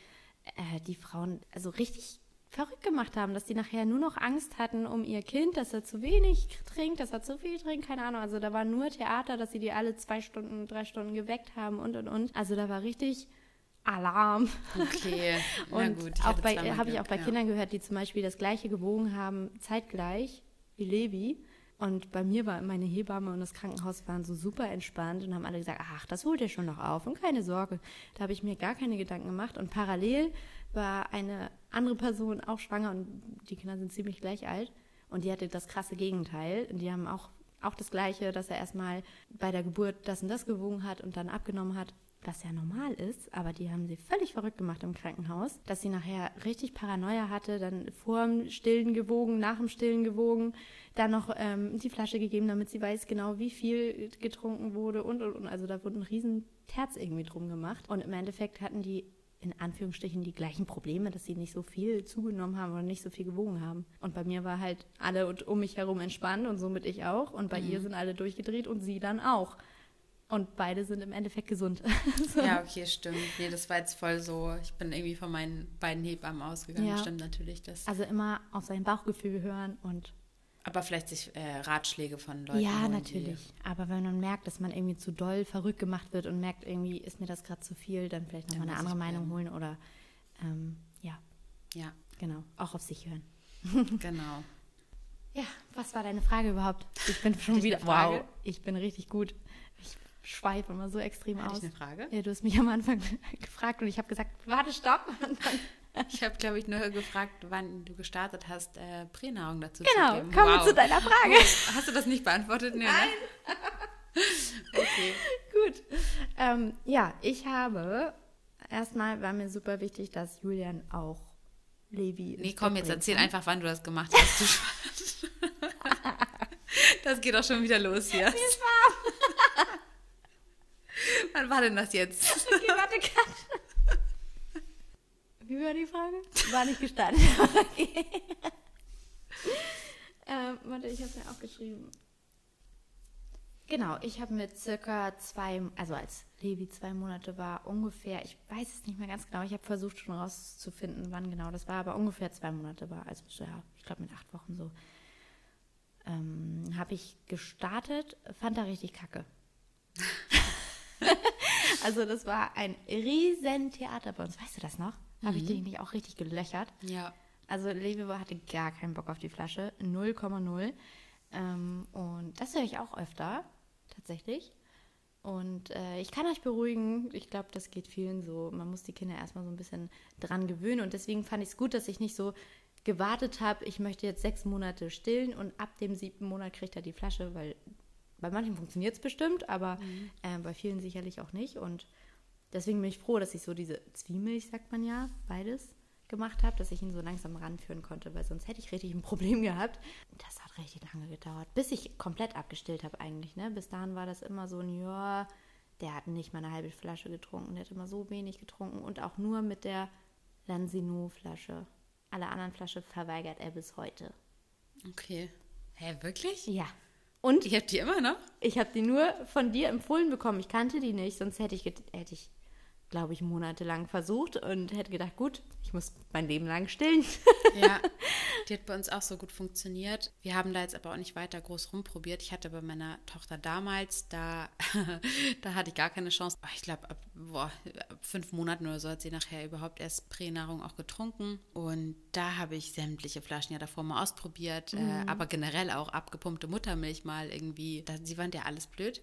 Speaker 2: äh, die Frauen also richtig verrückt gemacht haben, dass die nachher nur noch Angst hatten um ihr Kind, dass er zu wenig trinkt, dass er zu viel trinkt, keine Ahnung. Also da war nur Theater, dass sie die alle zwei Stunden, drei Stunden geweckt haben und und und. Also da war richtig Alarm.
Speaker 1: Okay, *laughs* na
Speaker 2: und
Speaker 1: gut.
Speaker 2: auch bei habe ich auch bei
Speaker 1: ja.
Speaker 2: Kindern gehört, die zum Beispiel das gleiche gewogen haben, zeitgleich wie Levi. Und bei mir war meine Hebamme und das Krankenhaus waren so super entspannt und haben alle gesagt, ach, das holt ihr schon noch auf und keine Sorge. Da habe ich mir gar keine Gedanken gemacht. Und parallel war eine andere Person auch schwanger und die Kinder sind ziemlich gleich alt. Und die hatte das krasse Gegenteil. Und die haben auch, auch das Gleiche, dass er erstmal bei der Geburt das und das gewogen hat und dann abgenommen hat was ja normal ist, aber die haben sie völlig verrückt gemacht im Krankenhaus, dass sie nachher richtig Paranoia hatte, dann vor dem Stillen gewogen, nach dem Stillen gewogen, dann noch ähm, die Flasche gegeben, damit sie weiß genau, wie viel getrunken wurde und, und, und. Also da wurde ein riesen Terz irgendwie drum gemacht. Und im Endeffekt hatten die in Anführungsstrichen die gleichen Probleme, dass sie nicht so viel zugenommen haben oder nicht so viel gewogen haben. Und bei mir war halt alle um mich herum entspannt und somit ich auch. Und bei ihr sind alle durchgedreht und sie dann auch. Und beide sind im Endeffekt gesund. *laughs* so.
Speaker 1: Ja, okay, stimmt. Nee, das war jetzt voll so. Ich bin irgendwie von meinen beiden Hebammen ausgegangen.
Speaker 2: Ja.
Speaker 1: Stimmt natürlich. Das.
Speaker 2: Also immer auf sein Bauchgefühl hören und
Speaker 1: Aber vielleicht sich äh, Ratschläge von Leuten.
Speaker 2: ja, natürlich. Aber wenn man merkt, dass man irgendwie zu doll verrückt gemacht wird und merkt, irgendwie ist mir das gerade zu viel, dann vielleicht nochmal eine andere Meinung holen oder ähm, ja,
Speaker 1: ja,
Speaker 2: genau, auch auf sich hören. *laughs*
Speaker 1: genau.
Speaker 2: Ja, was war deine Frage überhaupt? Ich bin schon wieder. Wow, ich bin richtig gut. Ich schweife immer so extrem
Speaker 1: Hatte
Speaker 2: aus.
Speaker 1: ich eine Frage?
Speaker 2: Ja, du hast mich am Anfang *laughs* gefragt und ich habe gesagt, warte, stopp. Und dann,
Speaker 1: Ich habe, glaube ich, nur gefragt, wann du gestartet hast, äh, Pränahrung dazu
Speaker 2: genau,
Speaker 1: zu geben.
Speaker 2: kommen wir
Speaker 1: Wow.
Speaker 2: zu deiner Frage.
Speaker 1: Oh, hast du das nicht beantwortet? Nee, Nein. Ne? *laughs* okay.
Speaker 2: Gut. Ähm, ja, ich habe erstmal war mir super wichtig, dass Julian auch Levi.
Speaker 1: Nee, komm, jetzt erzähl
Speaker 2: kann.
Speaker 1: einfach, wann du das gemacht hast. *laughs* Das geht auch schon wieder los hier. Wie ist *laughs* Wann war denn das jetzt?
Speaker 2: Okay, warte, cut. Wie war die Frage? War nicht gestartet. *laughs* Okay. ähm, warte, ich habe mir aufgeschrieben. Genau, ich habe mit circa zwei, also als Levi zwei Monate war, ungefähr, ich weiß es nicht mehr ganz genau, ich habe versucht schon rauszufinden, wann genau das war, aber ungefähr zwei Monate war, also ja, ich glaube mit acht Wochen so, ähm, habe ich gestartet, fand er richtig kacke. *laughs* *laughs* also das war ein riesen Theater bei uns, weißt du das noch? Habe ich dich nicht auch richtig gelöchert?
Speaker 1: Ja.
Speaker 2: Also Levi hatte gar keinen Bock auf die Flasche, 0,0. Ähm, und das höre ich auch öfter, tatsächlich. Und äh, ich kann euch beruhigen, ich glaube, das geht vielen so. Man muss die Kinder erstmal so ein bisschen dran gewöhnen. Und deswegen fand ich es gut, dass ich nicht so gewartet habe, ich möchte jetzt sechs Monate stillen und ab dem siebten Monat kriegt er die Flasche, weil bei manchen funktioniert es bestimmt, aber äh, bei vielen sicherlich auch nicht. Und deswegen bin ich froh, dass ich so diese Zwiemilch, sagt man ja, beides gemacht habe, dass ich ihn so langsam ranführen konnte, weil sonst hätte ich richtig ein Problem *laughs* gehabt. Das hat richtig lange gedauert, bis ich komplett abgestillt habe eigentlich. Ne? Bis dahin war das immer so ein, ja, der hat nicht mal eine halbe Flasche getrunken, der hat immer so wenig getrunken und auch nur mit der Lansino-Flasche. Alle anderen Flaschen verweigert er bis heute.
Speaker 1: Okay. Hä, wirklich?
Speaker 2: Ja. Und
Speaker 1: Ich hab die immer noch?
Speaker 2: ich habe die nur von dir empfohlen bekommen. Ich kannte die nicht, sonst hätte ich, hätte ich glaube ich, monatelang versucht und hätte gedacht, gut, ich muss mein Leben lang stillen. *laughs*
Speaker 1: Ja, *laughs* die hat bei uns auch so gut funktioniert. Wir haben da jetzt aber auch nicht weiter groß rumprobiert. Ich hatte bei meiner Tochter damals, da, *laughs* da hatte ich gar keine Chance. Ich glaube, ab, boah, ab fünf Monaten oder so hat sie nachher überhaupt erst Pränahrung auch getrunken. Und da habe ich sämtliche Flaschen ja davor mal ausprobiert, äh, aber generell auch abgepumpte Muttermilch mal irgendwie. Da, sie fand ja alles blöd.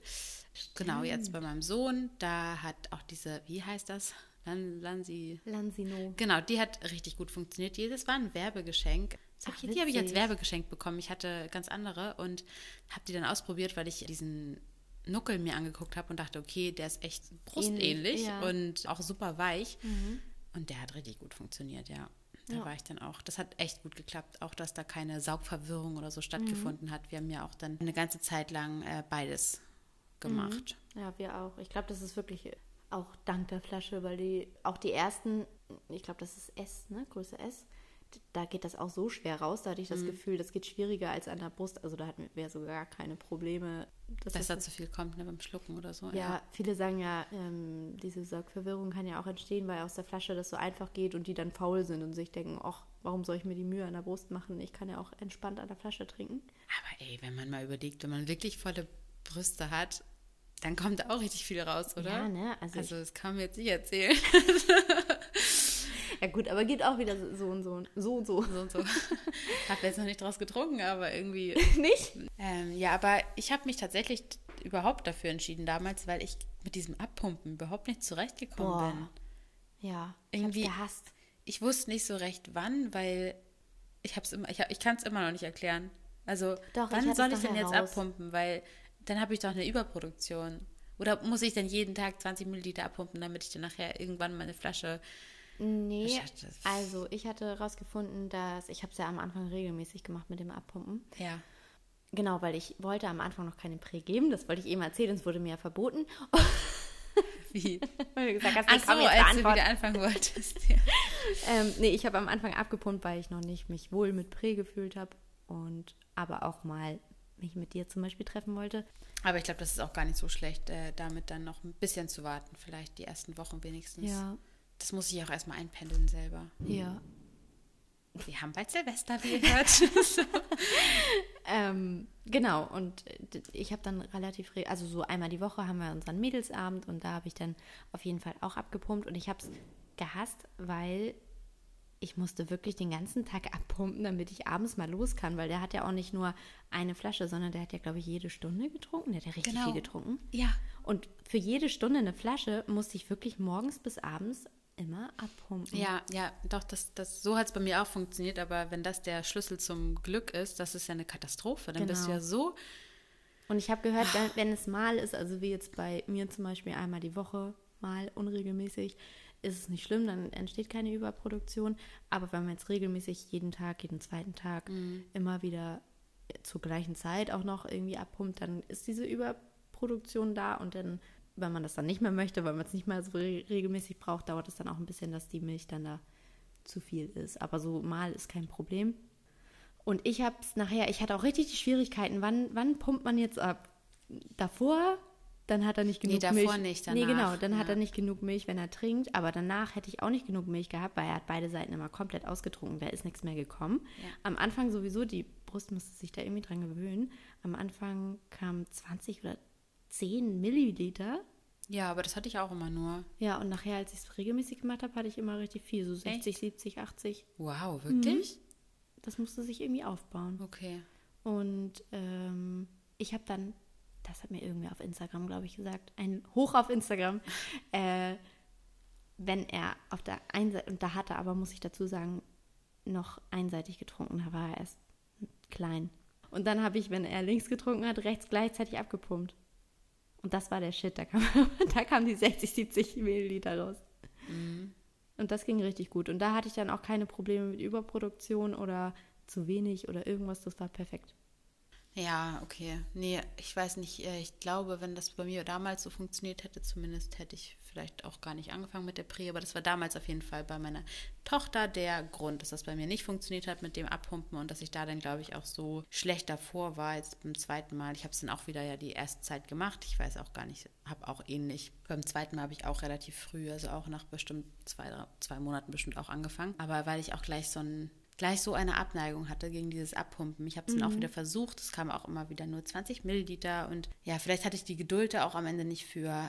Speaker 1: Genau, jetzt bei meinem Sohn, da hat auch diese, wie heißt das? Lan, Lansi,
Speaker 2: Lansino.
Speaker 1: Genau, die hat richtig gut funktioniert. Das war ein Werbegeschenk. Hab
Speaker 2: Ach,
Speaker 1: ich, die habe ich als. Werbegeschenk bekommen. Ich hatte ganz andere und habe die dann ausprobiert, weil ich diesen Nuckel mir angeguckt habe und dachte, okay, der ist echt brustähnlich
Speaker 2: ja. Mhm.
Speaker 1: und auch super weich. Und der hat richtig gut funktioniert, ja. Da
Speaker 2: Ja.
Speaker 1: war ich dann auch. Das hat echt gut geklappt. Auch, dass da keine Saugverwirrung oder so stattgefunden
Speaker 2: Mhm.
Speaker 1: hat. Wir haben ja auch dann eine ganze Zeit lang äh, beides gemacht.
Speaker 2: Ja, wir auch. Ich glaube, das ist wirklich auch dank der Flasche, weil die, auch die ersten, ich glaube, das ist S, ne, Größe S, da geht das auch so schwer raus. Da hatte ich das Gefühl, das geht schwieriger als an der Brust. Also da hatten wir sogar gar keine Probleme.
Speaker 1: Dass das da zu viel kommt ne, beim Schlucken oder so.
Speaker 2: Ja, ja. viele sagen ja, ähm, diese Saugverwirrung kann ja auch entstehen, weil aus der Flasche das so einfach geht und die dann faul sind und sich denken, ach, warum soll ich mir die Mühe an der Brust machen? Ich kann ja auch entspannt an der Flasche trinken.
Speaker 1: Aber ey, wenn man mal überlegt, wenn man wirklich volle Brüste hat, dann kommt da auch richtig viel raus, oder?
Speaker 2: Ja, ne?
Speaker 1: Also, also das kann mir jetzt nicht erzählen. *laughs*
Speaker 2: ja gut, aber geht auch wieder so und so so und so.
Speaker 1: So und so. *laughs* Hab jetzt noch nicht draus getrunken, aber irgendwie. *laughs*
Speaker 2: nicht?
Speaker 1: Ähm, ja, aber ich habe mich tatsächlich überhaupt dafür entschieden damals, weil ich mit diesem Abpumpen überhaupt nicht zurechtgekommen Boah. bin.
Speaker 2: Ja,
Speaker 1: irgendwie gehasst. Ich wusste nicht so recht wann, weil ich hab's immer, ich, hab, ich kann es immer noch nicht erklären. Also
Speaker 2: Doch,
Speaker 1: wann soll ich denn jetzt abpumpen? Weil dann habe ich doch eine Überproduktion. Oder muss ich dann jeden Tag 20 Milliliter abpumpen, damit ich dann nachher irgendwann meine Flasche.
Speaker 2: Nee, also ich hatte herausgefunden, dass ich habe es ja am Anfang regelmäßig gemacht mit dem Abpumpen.
Speaker 1: Ja.
Speaker 2: Genau, weil ich wollte am Anfang noch keine Prä geben, das wollte ich eben erzählen, es wurde mir ja verboten. *laughs*
Speaker 1: Wie? *laughs*
Speaker 2: weil du gesagt hast,
Speaker 1: Ach so, als du wieder anfangen *laughs* wolltest. Ja.
Speaker 2: ähm, nee, ich habe am Anfang abgepumpt, weil ich noch nicht mich wohl mit Prä gefühlt habe und aber auch mal mich mit dir zum Beispiel treffen wollte.
Speaker 1: Aber ich glaube, das ist auch gar nicht so schlecht, äh, damit dann noch ein bisschen zu warten, vielleicht die ersten Wochen wenigstens.
Speaker 2: Ja.
Speaker 1: Das muss ich auch erstmal einpendeln selber.
Speaker 2: Ja.
Speaker 1: Wir haben bald Silvester, wie ihr hört. *laughs* so.
Speaker 2: ähm, genau, und ich habe dann relativ, also so einmal die Woche haben wir unseren Mädelsabend und da habe ich dann auf jeden Fall auch abgepumpt und ich habe es gehasst, weil ich musste wirklich den ganzen Tag abpumpen, damit ich abends mal los kann, weil der hat ja auch nicht nur eine Flasche, sondern der hat ja, glaube ich, jede Stunde getrunken. Der hat ja richtig genau. viel getrunken.
Speaker 1: Ja.
Speaker 2: Und für jede Stunde eine Flasche musste ich wirklich morgens bis abends immer abpumpen.
Speaker 1: Ja, ja, doch, das, das, so hat es bei mir auch funktioniert, aber wenn das der Schlüssel zum Glück ist, das ist ja eine Katastrophe. Dann genau. bist du ja so.
Speaker 2: Und ich habe gehört, wenn es mal ist, also wie jetzt bei mir zum Beispiel einmal die Woche, mal unregelmäßig, ist es nicht schlimm, dann entsteht keine Überproduktion. Aber wenn man jetzt regelmäßig jeden Tag, jeden zweiten Tag mhm. immer wieder zur gleichen Zeit auch noch irgendwie abpumpt, dann ist diese Überproduktion da und dann, wenn man das dann nicht mehr möchte, weil man es nicht mehr so re regelmäßig braucht, dauert es dann auch ein bisschen, dass die Milch dann da zu viel ist. Aber so mal ist kein Problem. Und ich habe es nachher, ich hatte auch richtig die Schwierigkeiten, wann, wann pumpt man jetzt ab? Davor dann hat er nicht genug
Speaker 1: nee, davor
Speaker 2: Milch.
Speaker 1: nicht, danach.
Speaker 2: Nee, genau, dann ja. hat er nicht genug Milch, wenn er trinkt. Aber danach hätte ich auch nicht genug Milch gehabt, weil er hat beide Seiten immer komplett ausgetrunken. Da ist nichts mehr gekommen. Ja. Am Anfang sowieso, die Brust musste sich da irgendwie dran gewöhnen. Am Anfang kamen 20 oder 10 Milliliter.
Speaker 1: Ja, aber das hatte ich auch immer nur.
Speaker 2: Ja, und nachher, als ich es regelmäßig gemacht habe, hatte ich immer richtig viel. So 60, Echt? 70, 80.
Speaker 1: Wow, wirklich? Mhm.
Speaker 2: Das musste sich irgendwie aufbauen.
Speaker 1: Okay.
Speaker 2: Und ähm, ich habe dann das hat mir irgendwer auf Instagram, glaube ich, gesagt, ein Hoch auf Instagram, äh, wenn er auf der einen Seite, und da hat er aber, muss ich dazu sagen, noch einseitig getrunken, da war er erst klein. Und dann habe ich, wenn er links getrunken hat, rechts gleichzeitig abgepumpt. Und das war der Shit, da kam, *laughs* da kamen die 60, 70 Milliliter raus. Mhm. Und das ging richtig gut. Und da hatte ich dann auch keine Probleme mit Überproduktion oder zu wenig oder irgendwas, das war perfekt.
Speaker 1: Ja, okay. Nee, ich weiß nicht. Äh, ich glaube, wenn das bei mir damals so funktioniert hätte, zumindest hätte ich vielleicht auch gar nicht angefangen mit der Prä. Aber das war damals auf jeden Fall bei meiner Tochter der Grund, dass das bei mir nicht funktioniert hat mit dem Abpumpen und dass ich da dann, glaube ich, auch so schlecht davor war jetzt beim zweiten Mal. Ich habe es dann auch wieder ja die erste Zeit gemacht. Ich weiß auch gar nicht, habe auch ähnlich. Beim zweiten Mal habe ich auch relativ früh, also auch nach bestimmt zwei, drei, zwei Monaten bestimmt auch angefangen. Aber weil ich auch gleich so ein gleich so eine Abneigung hatte gegen dieses Abpumpen. Ich habe es mhm. dann auch wieder versucht. Es kam auch immer wieder nur 20 Milliliter. Und ja, vielleicht hatte ich die Geduld auch am Ende nicht für.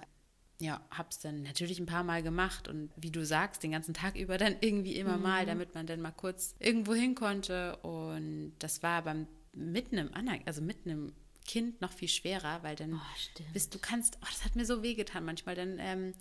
Speaker 1: Ja, habe es dann natürlich ein paar Mal gemacht und wie du sagst, den ganzen Tag über dann irgendwie immer mhm. mal, damit man dann mal kurz irgendwo hin konnte. Und das war beim mitten im also mitten im Kind noch viel schwerer, weil dann
Speaker 2: oh,
Speaker 1: bist du kannst, oh, das hat mir so wehgetan manchmal, dann ähm,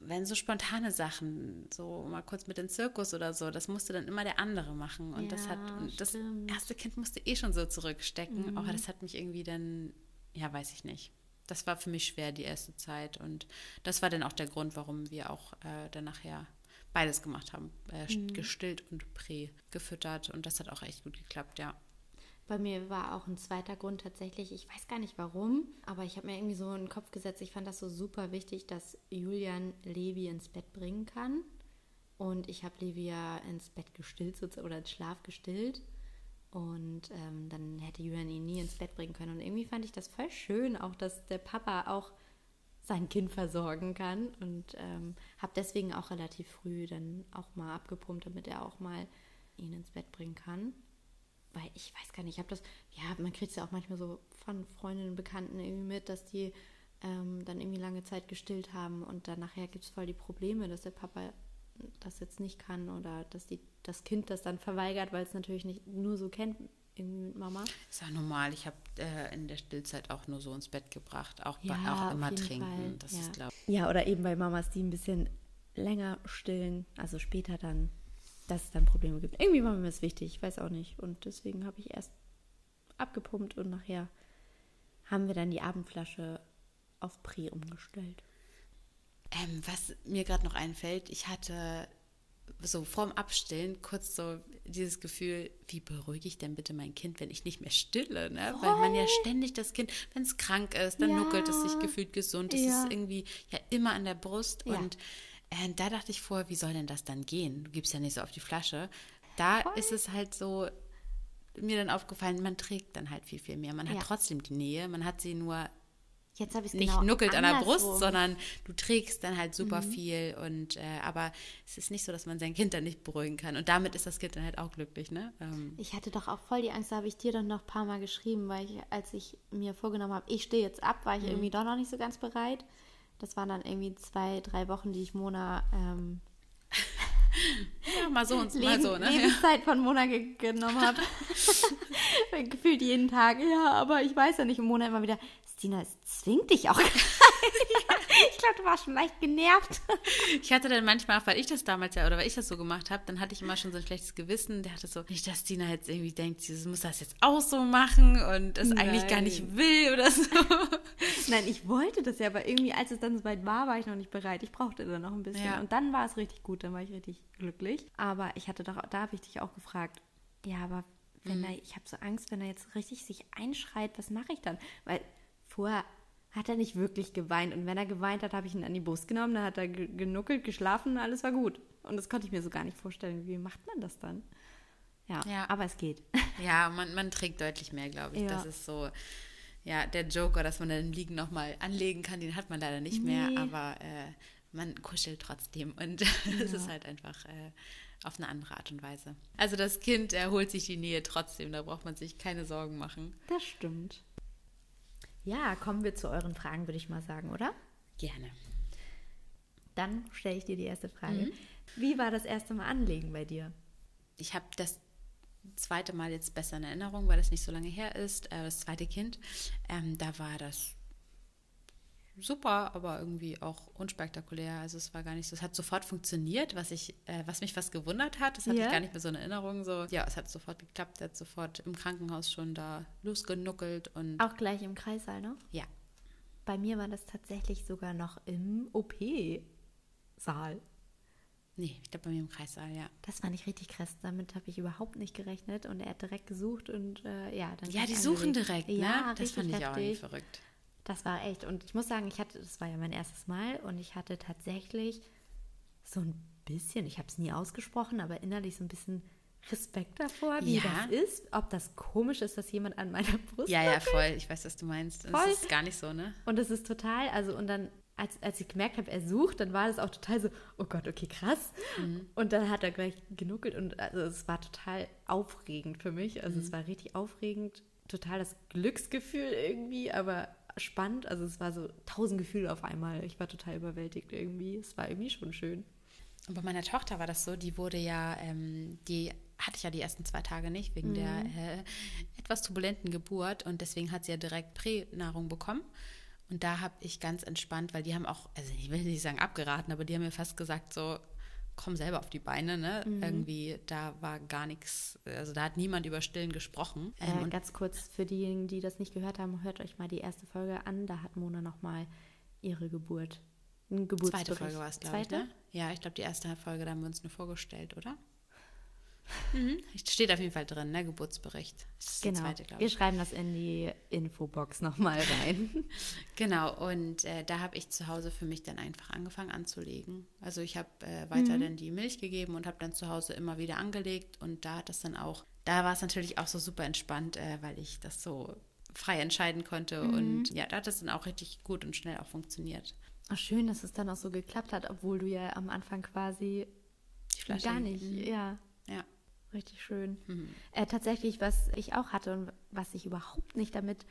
Speaker 1: wenn so spontane Sachen, so mal kurz mit dem Zirkus oder so, das musste dann immer der andere machen. Und
Speaker 2: ja,
Speaker 1: das hat, und das erste Kind musste eh schon so zurückstecken. Mhm. Oh, das hat mich irgendwie dann, ja, weiß ich nicht. Das war für mich schwer die erste Zeit. Und das war dann auch der Grund, warum wir auch äh, dann nachher beides gemacht haben. Äh, mhm. Gestillt und prä gefüttert. Und das hat auch echt gut geklappt, ja.
Speaker 2: Bei mir war auch ein zweiter Grund tatsächlich, ich weiß gar nicht warum, aber ich habe mir irgendwie so in den Kopf gesetzt, ich fand das so super wichtig, dass Julian Levi ins Bett bringen kann. Und ich habe Livia ins Bett gestillt oder ins Schlaf gestillt. Und ähm, dann hätte Julian ihn nie ins Bett bringen können. Und irgendwie fand ich das voll schön, auch dass der Papa auch sein Kind versorgen kann. Und ähm, habe deswegen auch relativ früh dann auch mal abgepumpt, damit er auch mal ihn ins Bett bringen kann. Weil ich weiß gar nicht, ich habe das, ja, man kriegt es ja auch manchmal so von Freundinnen und Bekannten irgendwie mit, dass die ähm, dann irgendwie lange Zeit gestillt haben und dann nachher gibt es voll die Probleme, dass der Papa das jetzt nicht kann oder dass die, das Kind das dann verweigert, weil es natürlich nicht nur so kennt irgendwie mit Mama.
Speaker 1: Ist ja normal. Ich habe äh, in der Stillzeit auch nur so ins Bett gebracht, auch,
Speaker 2: Ja,
Speaker 1: bei, auch immer trinken.
Speaker 2: Fall,
Speaker 1: Das
Speaker 2: ja.
Speaker 1: ist, glaube
Speaker 2: Ja, oder eben bei Mamas, die ein bisschen länger stillen, also später dann, dass es dann Probleme gibt. Irgendwie war mir das wichtig, ich weiß auch nicht. Und deswegen habe ich erst abgepumpt und nachher haben wir dann die Abendflasche auf Prä umgestellt.
Speaker 1: Ähm, was mir gerade noch einfällt, ich hatte so vorm Abstillen kurz so dieses Gefühl, wie beruhige ich denn bitte mein Kind, wenn ich nicht mehr stille, ne? Weil man ja ständig das Kind, wenn es krank ist, dann
Speaker 2: Ja.
Speaker 1: nuckelt es sich gefühlt gesund, es
Speaker 2: Ja.
Speaker 1: ist irgendwie ja immer an der Brust
Speaker 2: Ja.
Speaker 1: und äh, da dachte ich vorher, wie soll denn das dann gehen? Du gibst ja nicht so auf die Flasche. Da ist es halt so mir dann aufgefallen, man trägt dann halt viel, viel mehr. Man hat
Speaker 2: Ja.
Speaker 1: trotzdem die Nähe, man hat sie nur
Speaker 2: Jetzt habe ich
Speaker 1: nicht
Speaker 2: genau
Speaker 1: nuckelt an der Brust, sondern du trägst dann halt super viel und äh, aber es ist nicht so, dass man sein Kind dann nicht beruhigen kann und damit ist das Kind dann halt auch glücklich, ne? Ähm,
Speaker 2: Ich hatte doch auch voll die Angst, da habe ich dir doch noch ein paar Mal geschrieben, weil ich, als ich mir vorgenommen habe, ich stehe jetzt ab, war ich
Speaker 1: Mhm.
Speaker 2: irgendwie doch noch nicht so ganz bereit. Das waren dann irgendwie zwei, drei Wochen, die ich Mona ähm,
Speaker 1: ja, mal so und mal
Speaker 2: Leben,
Speaker 1: so, ne?
Speaker 2: Lebenszeit von Mona ge genommen habe. *laughs* *laughs* Gefühlt jeden Tag. Ja, aber ich weiß ja nicht. Und Mona immer wieder, Stina, es zwingt dich auch. *laughs* ich glaube, du warst schon leicht genervt.
Speaker 1: Ich hatte dann manchmal, auch weil ich das damals ja oder weil ich das so gemacht habe, dann hatte ich immer schon so ein schlechtes Gewissen. Der hatte so, nicht, dass Tina jetzt irgendwie denkt, sie muss das jetzt auch so machen und es eigentlich gar nicht will oder so. *laughs*
Speaker 2: Nein, ich wollte das ja, aber irgendwie, als es dann so weit war, war ich noch nicht bereit. Ich brauchte dann noch ein bisschen.
Speaker 1: Ja.
Speaker 2: Und dann war es richtig gut, dann war ich richtig glücklich. Aber ich hatte doch, da habe ich dich auch gefragt, ja, aber wenn er, ich habe so Angst, wenn er jetzt richtig sich einschreit, was mache ich dann? Weil vorher hat er nicht wirklich geweint. Und wenn er geweint hat, habe ich ihn an die Brust genommen, dann hat er ge- genuckelt, geschlafen und alles war gut. Und das konnte ich mir so gar nicht vorstellen. Wie macht man das dann? Ja,
Speaker 1: Ja.
Speaker 2: aber es geht. *laughs*
Speaker 1: Ja, man, man trägt deutlich mehr, glaube ich.
Speaker 2: Ja.
Speaker 1: Das ist so, ja, der Joker, dass man dann im Liegen nochmal anlegen kann, den hat man leider nicht mehr,
Speaker 2: Nee.
Speaker 1: aber äh, man kuschelt trotzdem und *laughs* es ist halt einfach äh, auf eine andere Art und Weise. Also das Kind erholt sich die Nähe trotzdem, da braucht man sich keine Sorgen machen.
Speaker 2: Das stimmt. Ja, kommen wir zu euren Fragen, würde ich mal sagen, oder?
Speaker 1: Gerne.
Speaker 2: Dann stelle ich dir die erste Frage. Wie war das erste Mal anlegen bei dir?
Speaker 1: Ich habe das zweite Mal jetzt besser in Erinnerung, weil das nicht so lange her ist, äh, das zweite Kind. Ähm, da war das super, aber irgendwie auch unspektakulär. Also es war gar nicht so. Es hat sofort funktioniert, was ich, äh, was mich fast gewundert hat. Das hatte
Speaker 2: Ja.
Speaker 1: ich gar nicht mehr so in Erinnerung. So, ja, es hat sofort geklappt. Er hat sofort im Krankenhaus schon da losgenuckelt und
Speaker 2: Auch gleich im Kreissaal noch?
Speaker 1: ja.
Speaker 2: Bei mir war das tatsächlich sogar noch im OP-Saal.
Speaker 1: Nee, ich glaube bei mir im Kreissaal, ja.
Speaker 2: Das fand ich richtig krass. Damit habe ich überhaupt nicht gerechnet. Und er hat direkt gesucht und äh, ja, dann.
Speaker 1: Ja, die suchen direkt,
Speaker 2: Ja,
Speaker 1: ne? Das
Speaker 2: richtig
Speaker 1: fand ich auch irgendwie
Speaker 2: heftig.
Speaker 1: verrückt.
Speaker 2: Das war echt. Und ich muss sagen, ich hatte, das war ja mein erstes Mal und ich hatte tatsächlich so ein bisschen, ich habe es nie ausgesprochen, aber innerlich so ein bisschen Respekt davor, wie
Speaker 1: Ja.
Speaker 2: das ist. Ob das komisch ist, dass jemand an meiner Brust
Speaker 1: Ja, ja, voll. Ich weiß, was du meinst.
Speaker 2: Voll.
Speaker 1: Es ist gar nicht so, ne?
Speaker 2: Und es ist total, also und dann, als, als ich gemerkt habe, er sucht, dann war das auch total so, oh Gott, okay, krass. Und dann hat er gleich genuckelt und also es war total aufregend für mich. Also es war richtig aufregend, total das Glücksgefühl irgendwie, aber spannend. Also es war so tausend Gefühle auf einmal. Ich war total überwältigt irgendwie. Es war irgendwie schon schön.
Speaker 1: Und bei meiner Tochter war das so, die wurde ja, ähm, die hatte ich ja die ersten zwei Tage nicht wegen der äh, etwas turbulenten Geburt und deswegen hat sie ja direkt Pränahrung bekommen. Und da habe ich ganz entspannt, weil die haben auch, also ich will nicht sagen abgeraten, aber die haben mir fast gesagt so, komm selber auf die Beine, ne? Irgendwie, da war gar nichts, also da hat niemand über Stillen gesprochen. Ähm,
Speaker 2: Äh,
Speaker 1: und
Speaker 2: ganz kurz für diejenigen, die das nicht gehört haben, hört euch mal die erste Folge an. Da hat Mona nochmal ihre Geburt. Einen Geburtsbericht.
Speaker 1: zweite Folge war es, glaube ich, ne? Ja, ich glaube, die erste Folge, da haben wir uns nur vorgestellt, oder? Mhm. Steht auf jeden Fall drin, ne? Geburtsbericht.
Speaker 2: Das ist genau. Zweite, Wir schreiben das in die Infobox nochmal rein. *laughs*
Speaker 1: genau, und äh, da habe ich zu Hause für mich dann einfach angefangen anzulegen. Also ich habe äh, weiter mhm. dann die Milch gegeben und habe dann zu Hause immer wieder angelegt und da hat das dann auch, da war es natürlich auch so super entspannt, äh, weil ich das so frei entscheiden konnte mhm. und ja, da hat das dann auch richtig gut und schnell auch funktioniert.
Speaker 2: Ach, schön, dass es dann auch so geklappt hat, obwohl du ja am Anfang quasi gar nicht, mhm. ja. Richtig schön. Mhm. Äh, tatsächlich, was ich auch hatte und was ich überhaupt nicht damit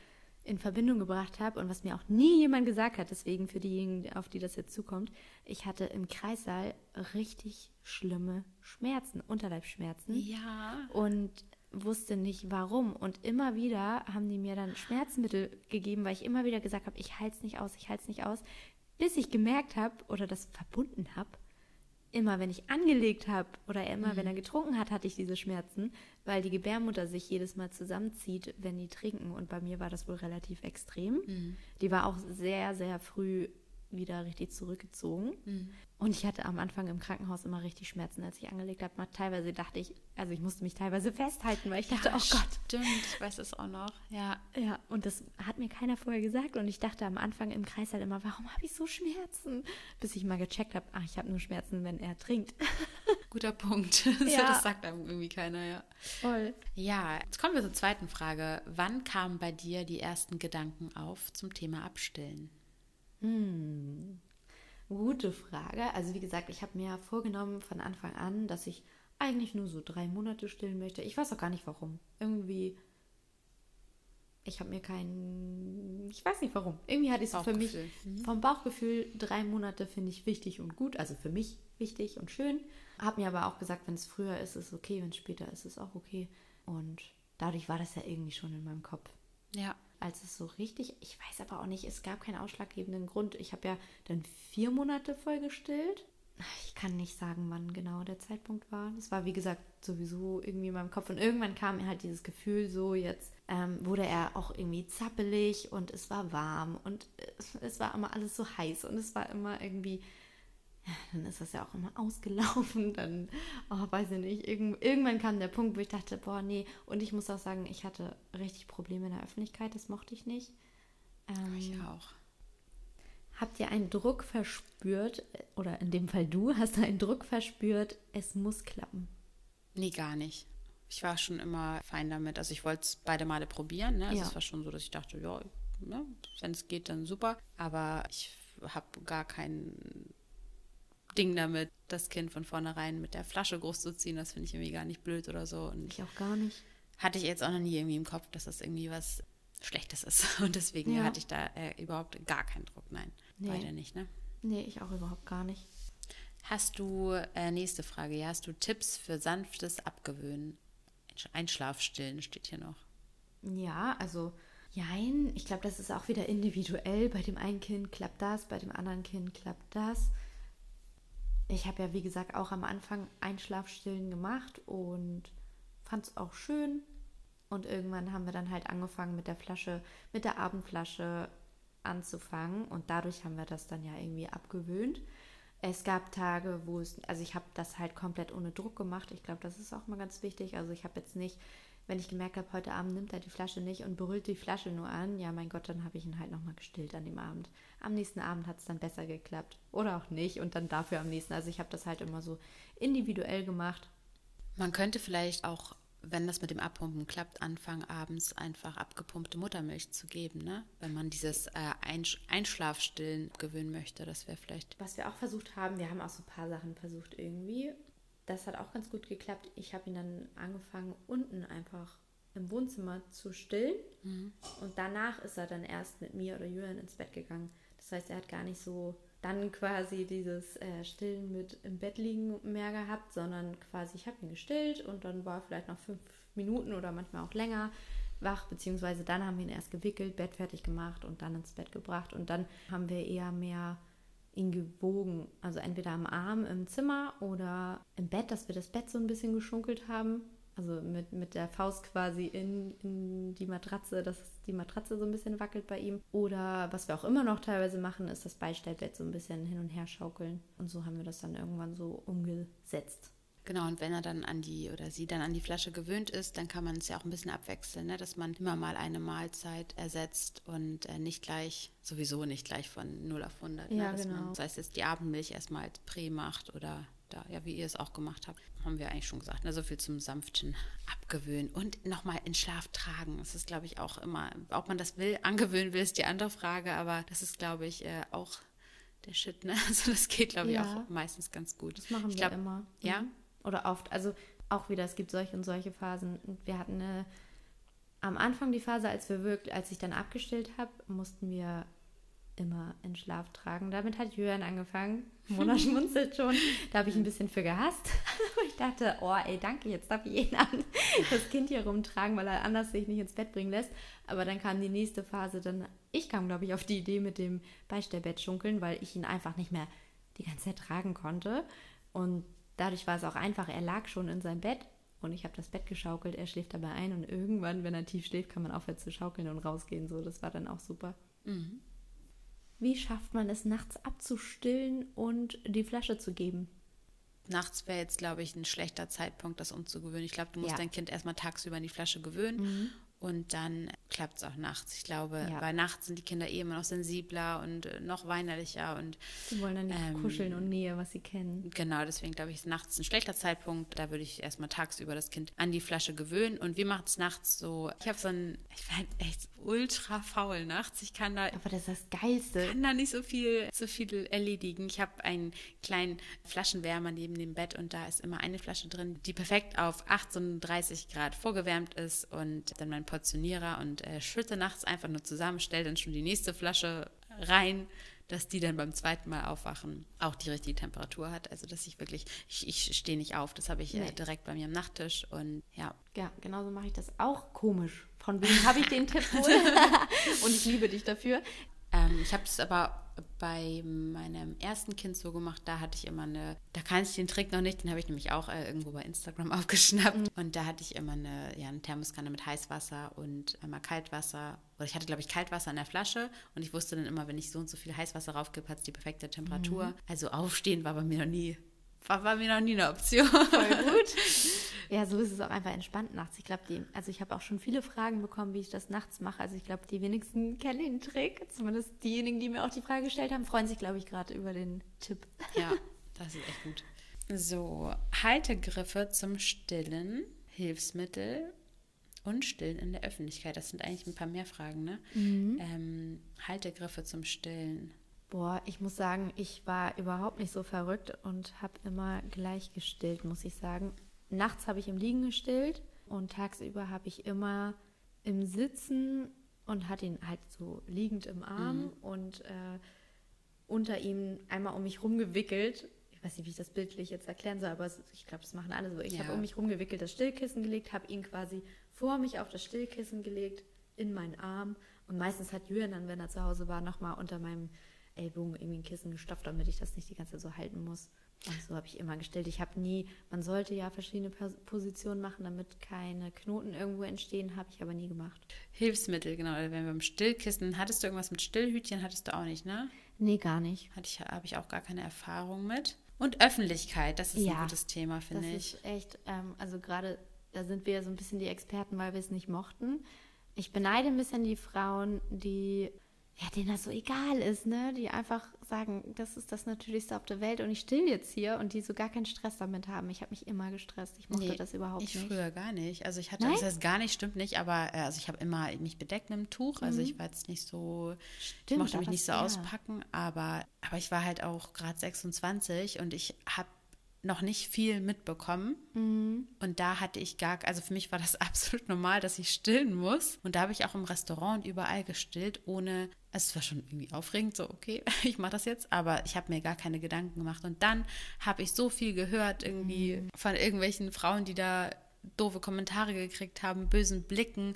Speaker 2: in Verbindung gebracht habe und was mir auch nie jemand gesagt hat, deswegen für diejenigen, auf die das jetzt zukommt, ich hatte im Kreissaal richtig schlimme Schmerzen, Unterleibsschmerzen.
Speaker 1: Ja.
Speaker 2: Und wusste nicht warum. Und immer wieder haben die mir dann Schmerzmittel gegeben, weil ich immer wieder gesagt habe, ich halte es nicht aus, ich halte es nicht aus, bis ich gemerkt habe oder das verbunden habe, immer wenn ich angelegt habe oder immer mhm. wenn er getrunken hat, hatte ich diese Schmerzen, weil die Gebärmutter sich jedes Mal zusammenzieht, wenn die trinken. Und bei mir war das wohl relativ extrem. Mhm. Die war auch sehr, sehr früh wieder richtig zurückgezogen. Mhm. Und ich hatte am Anfang im Krankenhaus immer richtig Schmerzen, als ich angelegt habe. Teilweise dachte ich, also ich musste mich teilweise festhalten, weil ich dachte, ja, oh Gott.
Speaker 1: Stimmt, ich weiß es auch noch. Ja.
Speaker 2: Ja, und das hat mir keiner vorher gesagt. Und ich dachte am Anfang im Kreis halt immer, warum habe ich so Schmerzen? Bis ich mal gecheckt habe, ach, ich habe nur Schmerzen, wenn er trinkt. *laughs*
Speaker 1: Guter Punkt. *laughs* Ja. Das sagt einem irgendwie keiner, ja.
Speaker 2: Voll.
Speaker 1: Ja, jetzt kommen wir zur zweiten Frage. Wann kamen bei dir die ersten Gedanken auf zum Thema Abstillen?
Speaker 2: Hm. Gute Frage. Also wie gesagt, ich habe mir vorgenommen von Anfang an, dass ich eigentlich nur so drei Monate stillen möchte. Ich weiß auch gar nicht warum. Irgendwie, ich habe mir keinen, ich weiß nicht warum. Irgendwie hatte ich so für mich mhm. vom Bauchgefühl drei Monate finde ich wichtig und gut. Also für mich wichtig und schön. Habe mir aber auch gesagt, wenn es früher ist, ist es okay, wenn es später ist, ist es auch okay. Und dadurch war das ja irgendwie schon in meinem Kopf.
Speaker 1: Ja
Speaker 2: als es so richtig, ich weiß aber auch nicht, es gab keinen ausschlaggebenden Grund. Ich habe ja dann vier Monate voll gestillt. Ich kann nicht sagen, wann genau der Zeitpunkt war. Das war, wie gesagt, sowieso irgendwie in meinem Kopf. Und irgendwann kam halt dieses Gefühl, so jetzt ähm, wurde er auch irgendwie zappelig und es war warm und es, es war immer alles so heiß und es war immer irgendwie dann ist das ja auch immer ausgelaufen. *laughs* Dann, oh, weiß ich nicht, irgend, irgendwann kam der Punkt, wo ich dachte, boah, nee. Und ich muss auch sagen, ich hatte richtig Probleme in der Öffentlichkeit, das mochte ich nicht.
Speaker 1: Ähm, ich auch.
Speaker 2: Habt ihr einen Druck verspürt, oder in dem Fall du, *laughs* hast du einen Druck verspürt, es muss klappen?
Speaker 1: Nee, gar nicht. Ich war schon immer fein damit. Also ich wollte es beide Male probieren. Ne? Also ja. es war schon so, dass ich dachte, ja, ne, wenn es geht, dann super. Aber ich habe gar keinen Ding damit, das Kind von vornherein mit der Flasche großzuziehen. Das finde ich irgendwie gar nicht blöd oder so. Und
Speaker 2: ich auch gar nicht.
Speaker 1: Hatte ich jetzt auch noch nie irgendwie im Kopf, dass das irgendwie was Schlechtes ist. *laughs* Und deswegen ja. hatte ich da äh, überhaupt gar keinen Druck. Nein, nee. beide nicht, ne?
Speaker 2: Nee, ich auch überhaupt gar nicht.
Speaker 1: Hast du, äh, nächste Frage, ja, hast du Tipps für sanftes Abgewöhnen? Einschlafstillen steht hier noch.
Speaker 2: Ja, also jein. Ich glaube, das ist auch wieder individuell. Bei dem einen Kind klappt das, bei dem anderen Kind klappt das ich habe ja, wie gesagt, auch am Anfang Einschlafstillen gemacht und fand es auch schön. Und irgendwann haben wir dann halt angefangen mit der Flasche, mit der Abendflasche anzufangen. Und dadurch haben wir das dann ja irgendwie abgewöhnt. Es gab Tage, wo es, also ich habe das halt komplett ohne Druck gemacht. Ich glaube, das ist auch mal ganz wichtig. Also ich habe jetzt nicht wenn ich gemerkt habe, heute Abend nimmt er die Flasche nicht und berührt die Flasche nur an, ja mein Gott, dann habe ich ihn halt nochmal gestillt an dem Abend. Am nächsten Abend hat es dann besser geklappt oder auch nicht und dann dafür am nächsten. Also ich habe das halt immer so individuell gemacht.
Speaker 1: Man könnte vielleicht auch, wenn das mit dem Abpumpen klappt, anfangen abends einfach abgepumpte Muttermilch zu geben, ne? Wenn man dieses äh, Einsch Einschlafstillen gewöhnen möchte, das wäre vielleicht.
Speaker 2: Was wir auch versucht haben, wir haben auch so ein paar Sachen versucht irgendwie das hat auch ganz gut geklappt. Ich habe ihn dann angefangen, unten einfach im Wohnzimmer zu stillen. Mhm. Und danach ist er dann erst mit mir oder Julian ins Bett gegangen. Das heißt, er hat gar nicht so dann quasi dieses äh, Stillen mit im Bett liegen mehr gehabt, sondern quasi ich habe ihn gestillt und dann war vielleicht noch fünf Minuten oder manchmal auch länger wach, beziehungsweise dann haben wir ihn erst gewickelt, Bett fertig gemacht und dann ins Bett gebracht und dann haben wir eher mehr ihn gewogen. Also entweder am Arm im Zimmer oder im Bett, dass wir das Bett so ein bisschen geschunkelt haben. Also mit, mit der Faust quasi in, in die Matratze, dass die Matratze so ein bisschen wackelt bei ihm. Oder was wir auch immer noch teilweise machen, ist das Beistellbett so ein bisschen hin und her schaukeln. Und so haben wir das dann irgendwann so umgesetzt.
Speaker 1: Genau, und wenn er dann an die oder sie dann an die Flasche gewöhnt ist, dann kann man es ja auch ein bisschen abwechseln, ne? dass man immer mal eine Mahlzeit ersetzt und äh, nicht gleich, sowieso nicht gleich von 0 auf 100.
Speaker 2: Ja,
Speaker 1: ne? dass
Speaker 2: genau.
Speaker 1: man, sei es jetzt die Abendmilch erstmal als Prä macht oder da, ja, wie ihr es auch gemacht habt, haben wir eigentlich schon gesagt. Ne? So viel zum sanften Abgewöhnen und nochmal in Schlaf tragen. Das ist, glaube ich, auch immer, ob man das will, angewöhnen will, ist die andere Frage, aber das ist, glaube ich, äh, auch der Shit, ne? *laughs* Also das geht, glaube ich,
Speaker 2: Ja.
Speaker 1: auch meistens ganz gut.
Speaker 2: Das machen wir
Speaker 1: glaub,
Speaker 2: immer.
Speaker 1: Ja?
Speaker 2: Oder oft. Also auch wieder, es gibt solche und solche Phasen. Und Wir hatten eine, am Anfang die Phase, als wir wirklich, als ich dann abgestillt habe, mussten wir immer in Schlaf tragen. Damit hat Jürgen angefangen. Mona *laughs* schmunzelt schon. Da habe ich ein bisschen für gehasst. *laughs* ich dachte, oh ey, danke, jetzt darf ich jeden Abend das Kind hier rumtragen, weil er anders sich nicht ins Bett bringen lässt. Aber dann kam die nächste Phase. Dann, ich kam, glaube ich, auf die Idee mit dem Beistellbett schunkeln, weil ich ihn einfach nicht mehr die ganze Zeit tragen konnte. Und dadurch war es auch einfach, er lag schon in seinem Bett und ich habe das Bett geschaukelt, er schläft dabei ein und irgendwann, wenn er tief schläft, kann man aufhören zu schaukeln und rausgehen. So, das war dann auch super. Wie schafft man es, nachts abzustillen und die Flasche zu geben?
Speaker 1: Nachts wäre jetzt, glaube ich, ein schlechter Zeitpunkt, das umzugewöhnen. Ich glaube, du musst
Speaker 2: Ja.
Speaker 1: dein Kind erstmal tagsüber an die Flasche gewöhnen und dann klappt es auch nachts. Ich glaube,
Speaker 2: Ja.
Speaker 1: weil nachts sind die Kinder eh immer noch sensibler und äh, noch weinerlicher und
Speaker 2: Sie wollen dann nicht
Speaker 1: Ähm,
Speaker 2: kuscheln und Nähe, was sie kennen.
Speaker 1: Genau, deswegen glaube ich, ist nachts ein schlechter Zeitpunkt. Da würde ich erstmal tagsüber das Kind an die Flasche gewöhnen. Und wir machen es nachts so. Ich habe so ein, ich bin echt ultra faul nachts. Ich kann da,
Speaker 2: Aber das ist das Geilste.
Speaker 1: kann da nicht so viel, so viel erledigen. Ich habe einen kleinen Flaschenwärmer neben dem Bett und da ist immer eine Flasche drin, die perfekt auf 38 Grad vorgewärmt ist und dann mein Portionierer und äh, schütte nachts einfach nur zusammen, stelle dann schon die nächste Flasche rein, dass die dann beim zweiten Mal aufwachen auch die richtige Temperatur hat. Also dass ich wirklich, ich, ich stehe nicht auf. Das habe ich äh,
Speaker 2: Nee.
Speaker 1: direkt bei mir am Nachttisch und ja,
Speaker 2: Ja, genauso mache ich das auch komisch. Von wem habe ich den Tipp wohl? *laughs* und ich liebe dich dafür.
Speaker 1: Ähm, ich habe es aber bei meinem ersten Kind so gemacht, da hatte ich immer eine, da kann ich den Trick noch nicht, den habe ich nämlich auch äh, irgendwo bei Instagram *laughs* aufgeschnappt. Und da hatte ich immer eine, ja, eine Thermoskanne mit Heißwasser und einmal Kaltwasser. Oder ich hatte, glaube ich, Kaltwasser in der Flasche und ich wusste dann immer, wenn ich so und so viel Heißwasser raufgebe, hat es die perfekte Temperatur. Also aufstehen war bei mir noch nie, war bei mir noch nie eine Option.
Speaker 2: Voll gut. *laughs* Ja, so ist es auch einfach entspannt nachts. Ich glaube, die, also ich habe auch schon viele Fragen bekommen, wie ich das nachts mache. Also ich glaube, die wenigsten *laughs* kennen den Trick. Zumindest diejenigen, die mir auch die Frage gestellt haben, freuen sich, glaube ich, gerade über den Tipp.
Speaker 1: Ja, *laughs* das ist echt gut. So, Haltegriffe zum Stillen, Hilfsmittel und Stillen in der Öffentlichkeit. Das sind eigentlich ein paar mehr Fragen, ne? Ähm, Haltegriffe zum Stillen.
Speaker 2: Boah, ich muss sagen, ich war überhaupt nicht so verrückt und habe immer gleich gestillt, muss ich sagen. Nachts habe ich im Liegen gestillt und tagsüber habe ich immer im Sitzen und hatte ihn halt so liegend im Arm und äh, unter ihm einmal um mich rumgewickelt. Ich weiß nicht, wie ich das bildlich jetzt erklären soll, aber es, ich glaube, das machen alle so. Ich
Speaker 1: Ja.
Speaker 2: habe um mich rumgewickelt das Stillkissen gelegt, habe ihn quasi vor mich auf das Stillkissen gelegt, in meinen Arm. Und meistens hat Jürgen dann, wenn er zu Hause war, nochmal unter meinem Ellbogen irgendwie ein Kissen gestopft, damit ich das nicht die ganze Zeit so halten muss. Und so habe ich immer gestellt. Ich habe nie, man sollte ja verschiedene Pos- Positionen machen, damit keine Knoten irgendwo entstehen, habe ich aber nie gemacht.
Speaker 1: Hilfsmittel, genau. Oder wenn wir im Stillkissen, hattest du irgendwas mit Stillhütchen? Hattest du auch nicht, ne?
Speaker 2: Nee, gar nicht.
Speaker 1: Hatte ich, habe ich auch gar keine Erfahrung mit. Und Öffentlichkeit, das ist
Speaker 2: Ja,
Speaker 1: ein gutes Thema,
Speaker 2: Das
Speaker 1: finde ich.
Speaker 2: ist echt, ähm, also gerade, da sind wir ja so ein bisschen die Experten, weil wir es nicht mochten. Ich beneide ein bisschen die Frauen, die, ja, denen das so egal ist, ne? Die einfach sagen, das ist das Natürlichste auf der Welt und ich still jetzt hier und die so gar keinen Stress damit haben. Ich habe mich immer gestresst. Ich mochte
Speaker 1: Nee,
Speaker 2: das überhaupt
Speaker 1: ich
Speaker 2: nicht.
Speaker 1: früher gar nicht. Also ich hatte,
Speaker 2: Nein?
Speaker 1: das heißt gar nicht, stimmt nicht, aber äh, also ich habe immer mich bedeckt mit einem Tuch. Also ich war jetzt nicht so, ich
Speaker 2: Mhm. Stimmt,
Speaker 1: mochte mich nicht so
Speaker 2: ja.
Speaker 1: auspacken, aber, aber ich war halt auch gerade 26 und ich habe noch nicht viel mitbekommen.
Speaker 2: Mhm.
Speaker 1: Und da hatte ich gar, also für mich war das *laughs* absolut normal, dass ich stillen muss. Und da habe ich auch im Restaurant und überall gestillt, ohne, also es war schon irgendwie aufregend, so okay, *laughs* ich mache das jetzt, aber ich habe mir gar keine Gedanken gemacht. Und dann habe ich so viel gehört irgendwie
Speaker 2: Mhm.
Speaker 1: von irgendwelchen Frauen, die da doofe Kommentare gekriegt haben, bösen Blicken.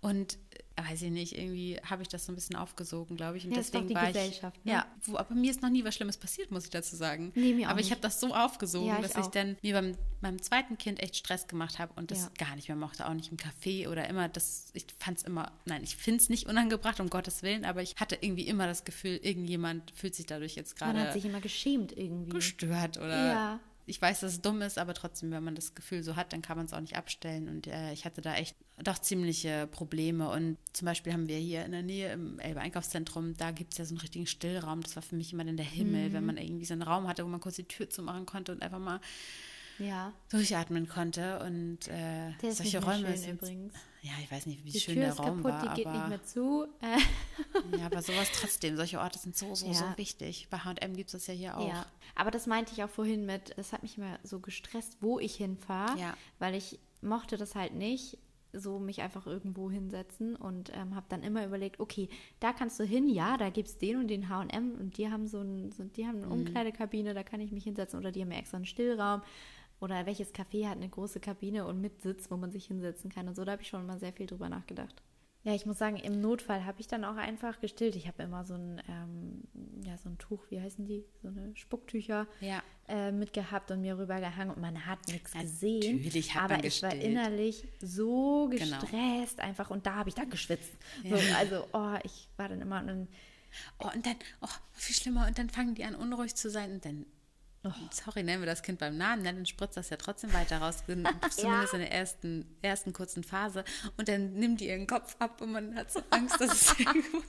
Speaker 1: Und weiß ich nicht, irgendwie habe ich das so ein bisschen aufgesogen, glaube ich. Und
Speaker 2: Ja,
Speaker 1: deswegen war
Speaker 2: Gesellschaft,
Speaker 1: ich.
Speaker 2: ne?
Speaker 1: Ja, wo, aber mir ist noch nie was Schlimmes passiert, muss ich dazu sagen.
Speaker 2: Nee, mir auch
Speaker 1: aber ich habe das so aufgesogen,
Speaker 2: Ja, ich
Speaker 1: dass ich
Speaker 2: auch.
Speaker 1: dann mir beim, beim zweiten Kind echt Stress gemacht habe und das
Speaker 2: Ja.
Speaker 1: gar nicht mehr mochte, auch nicht im Café oder immer das, ich fand es immer, nein, ich finde es nicht unangebracht, um Gottes Willen, aber ich hatte irgendwie immer das Gefühl, irgendjemand fühlt sich dadurch jetzt
Speaker 2: Man hat
Speaker 1: gerade
Speaker 2: sich immer geschämt irgendwie.
Speaker 1: gestört oder
Speaker 2: Ja.
Speaker 1: Ich weiß, dass es dumm ist, aber trotzdem, wenn man das Gefühl so hat, dann kann man es auch nicht abstellen. Und äh, ich hatte da echt doch ziemliche Probleme. Und zum Beispiel haben wir hier in der Nähe im Elbe Einkaufszentrum, da gibt es ja so einen richtigen Stillraum. Das war für mich immer dann der Himmel, mhm. wenn man irgendwie so einen Raum hatte, wo man kurz die Tür zumachen konnte und einfach mal ja. durchatmen konnte. Und äh, der ist solche Räume
Speaker 2: sind übrigens.
Speaker 1: Ja, ich weiß nicht, wie die schön Tür der ist Raum kaputt, war. Die geht
Speaker 2: nicht mehr zu. *laughs*
Speaker 1: ja, aber sowas trotzdem. Solche Orte sind so, so, ja. so wichtig. Bei HM gibt es das ja hier auch. Ja,
Speaker 2: aber das meinte ich auch vorhin mit, es hat mich immer so gestresst, wo ich hinfahre, ja. weil ich mochte das halt nicht, so mich einfach irgendwo hinsetzen und ähm, habe dann immer überlegt, okay, da kannst du hin, ja, da gibt es den und den H&M und die haben so, ein, so die haben eine mhm. Umkleidekabine, da kann ich mich hinsetzen oder die haben extra einen Stillraum oder welches Café hat eine große Kabine und mit Sitz, wo man sich hinsetzen kann und so, da habe ich schon mal sehr viel drüber nachgedacht. Ja, ich muss sagen, im Notfall habe ich dann auch einfach gestillt. Ich habe immer so ein, ähm, ja, so ein Tuch, wie heißen die? So eine Spucktücher ja. äh, mitgehabt und mir rübergehangen und man hat nichts gesehen. Natürlich hat aber man ich war innerlich so genau. gestresst genau. einfach und da habe ich dann geschwitzt. Ja. So, also, oh, ich war dann immer. Und,
Speaker 1: oh, und dann, oh, viel schlimmer. Und dann fangen die an, unruhig zu sein und dann Oh. Sorry, nennen wir das Kind beim Namen, dann spritzt das ja trotzdem weiter raus, *laughs* zumindest ja. in der ersten, ersten kurzen Phase. Und dann nimmt die ihren Kopf ab und man hat so Angst, dass es *laughs* irgendwo. *laughs*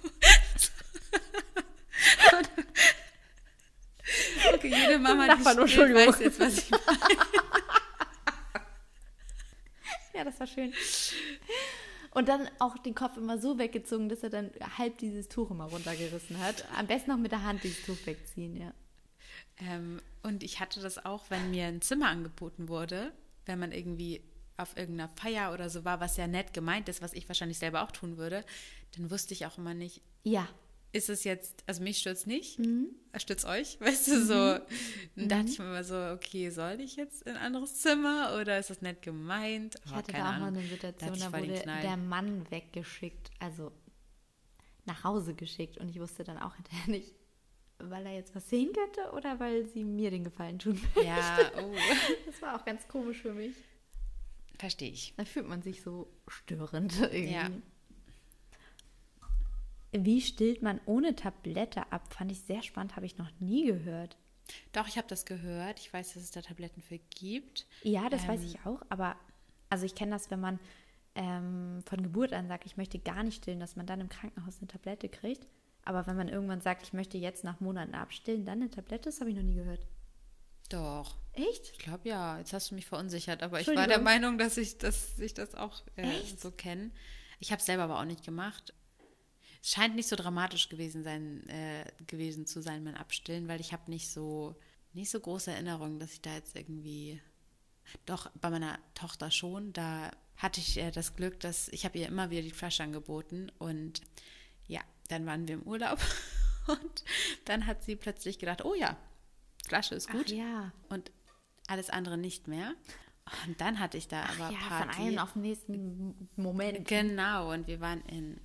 Speaker 1: okay, jede Mama, die spielt, weiß jetzt, was ich meine.
Speaker 2: ja, das war schön. Und dann auch den Kopf immer so weggezogen, dass er dann halb dieses Tuch immer runtergerissen hat. Am besten noch mit der Hand dieses Tuch wegziehen, ja.
Speaker 1: Ähm, und ich hatte das auch, wenn mir ein Zimmer angeboten wurde, wenn man irgendwie auf irgendeiner Feier oder so war, was ja nett gemeint ist, was ich wahrscheinlich selber auch tun würde, dann wusste ich auch immer nicht.
Speaker 2: Ja.
Speaker 1: Ist es jetzt, also mich stürzt nicht, mhm. stürzt euch, *laughs* weißt du, so. Mhm. Dann dachte mhm. ich mir immer so, okay, soll ich jetzt in ein anderes Zimmer oder ist das nett gemeint?
Speaker 2: Ich hatte da auch Ahnung. mal eine Situation, da, da wurde der Mann weggeschickt, also nach Hause geschickt und ich wusste dann auch hinterher *laughs* nicht, weil er jetzt was sehen könnte oder weil sie mir den Gefallen tun *laughs* möchte. Ja, oh. Das war auch ganz komisch für mich.
Speaker 1: Verstehe ich.
Speaker 2: Da fühlt man sich so störend *laughs* irgendwie. Ja. Wie stillt man ohne Tablette ab? Fand ich sehr spannend, habe ich noch nie gehört.
Speaker 1: Doch, ich habe das gehört. Ich weiß, dass es da Tabletten für gibt.
Speaker 2: Ja, das ähm, weiß ich auch. Aber also ich kenne das, wenn man ähm, von Geburt an sagt, ich möchte gar nicht stillen, dass man dann im Krankenhaus eine Tablette kriegt. Aber wenn man irgendwann sagt, ich möchte jetzt nach Monaten abstillen, dann eine Tablette, das habe ich noch nie gehört.
Speaker 1: Doch.
Speaker 2: Echt?
Speaker 1: Ich glaube ja. Jetzt hast du mich verunsichert, aber ich war der Meinung, dass ich, dass ich das auch äh, so kenne. Ich habe es selber aber auch nicht gemacht. Es scheint nicht so dramatisch gewesen sein, äh, gewesen zu sein, mein Abstillen, weil ich habe nicht so nicht so große Erinnerungen, dass ich da jetzt irgendwie. Doch bei meiner Tochter schon. Da hatte ich äh, das Glück, dass ich habe ihr immer wieder die Flasche angeboten und dann waren wir im Urlaub *laughs* und dann hat sie plötzlich gedacht, oh ja, Flasche ist gut.
Speaker 2: Ach, ja.
Speaker 1: Und alles andere nicht mehr. Und dann hatte ich da Ach, aber
Speaker 2: ja, Party. Von einem auf den nächsten Moment.
Speaker 1: Genau, und wir waren in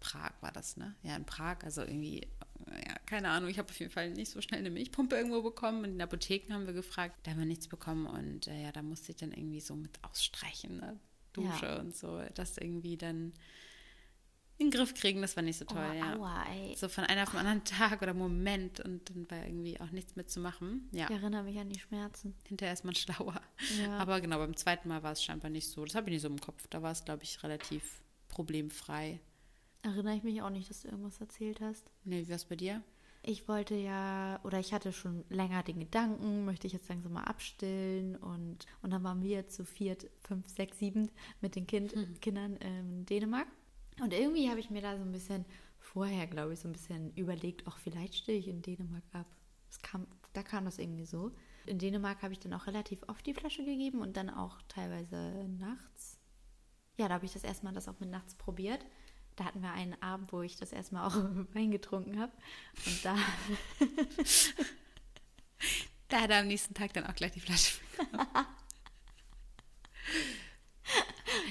Speaker 1: Prag, war das, ne? Ja, in Prag, also irgendwie, ja, keine Ahnung, ich habe auf jeden Fall nicht so schnell eine Milchpumpe irgendwo bekommen. Und in Apotheken haben wir gefragt, da haben wir nichts bekommen. Und äh, ja, da musste ich dann irgendwie so mit ausstreichen, ne? Dusche ja. und so, das irgendwie dann in den Griff kriegen, das war nicht so toll, oh, ja. Aua, so von einer auf den anderen Tag oder Moment und dann war irgendwie auch nichts mitzumachen. Ja.
Speaker 2: Ich erinnere mich an die Schmerzen.
Speaker 1: Hinterher ist man *laughs* schlauer. Ja. Aber genau, beim zweiten Mal war es scheinbar nicht so. Das habe ich nicht so im Kopf. Da war es, glaube ich, relativ problemfrei.
Speaker 2: Erinnere ich mich auch nicht, dass du irgendwas erzählt hast.
Speaker 1: Nee, wie war es bei dir?
Speaker 2: Ich wollte ja, oder ich hatte schon länger den Gedanken, möchte ich jetzt langsam mal abstillen und, und dann waren wir zu viert, fünf, sechs, sieben mit den kind, hm. Kindern in Dänemark. Und irgendwie habe ich mir da so ein bisschen vorher, glaube ich, so ein bisschen überlegt, auch vielleicht stehe ich in Dänemark ab. Das kam, da kam das irgendwie so. In Dänemark habe ich dann auch relativ oft die Flasche gegeben und dann auch teilweise nachts. Ja, da habe ich das erstmal das auch mit nachts probiert. Da hatten wir einen Abend, wo ich das erstmal auch *laughs* Wein getrunken habe. Und da. *laughs*
Speaker 1: da hat er am nächsten Tag dann auch gleich die Flasche bekommen. *laughs*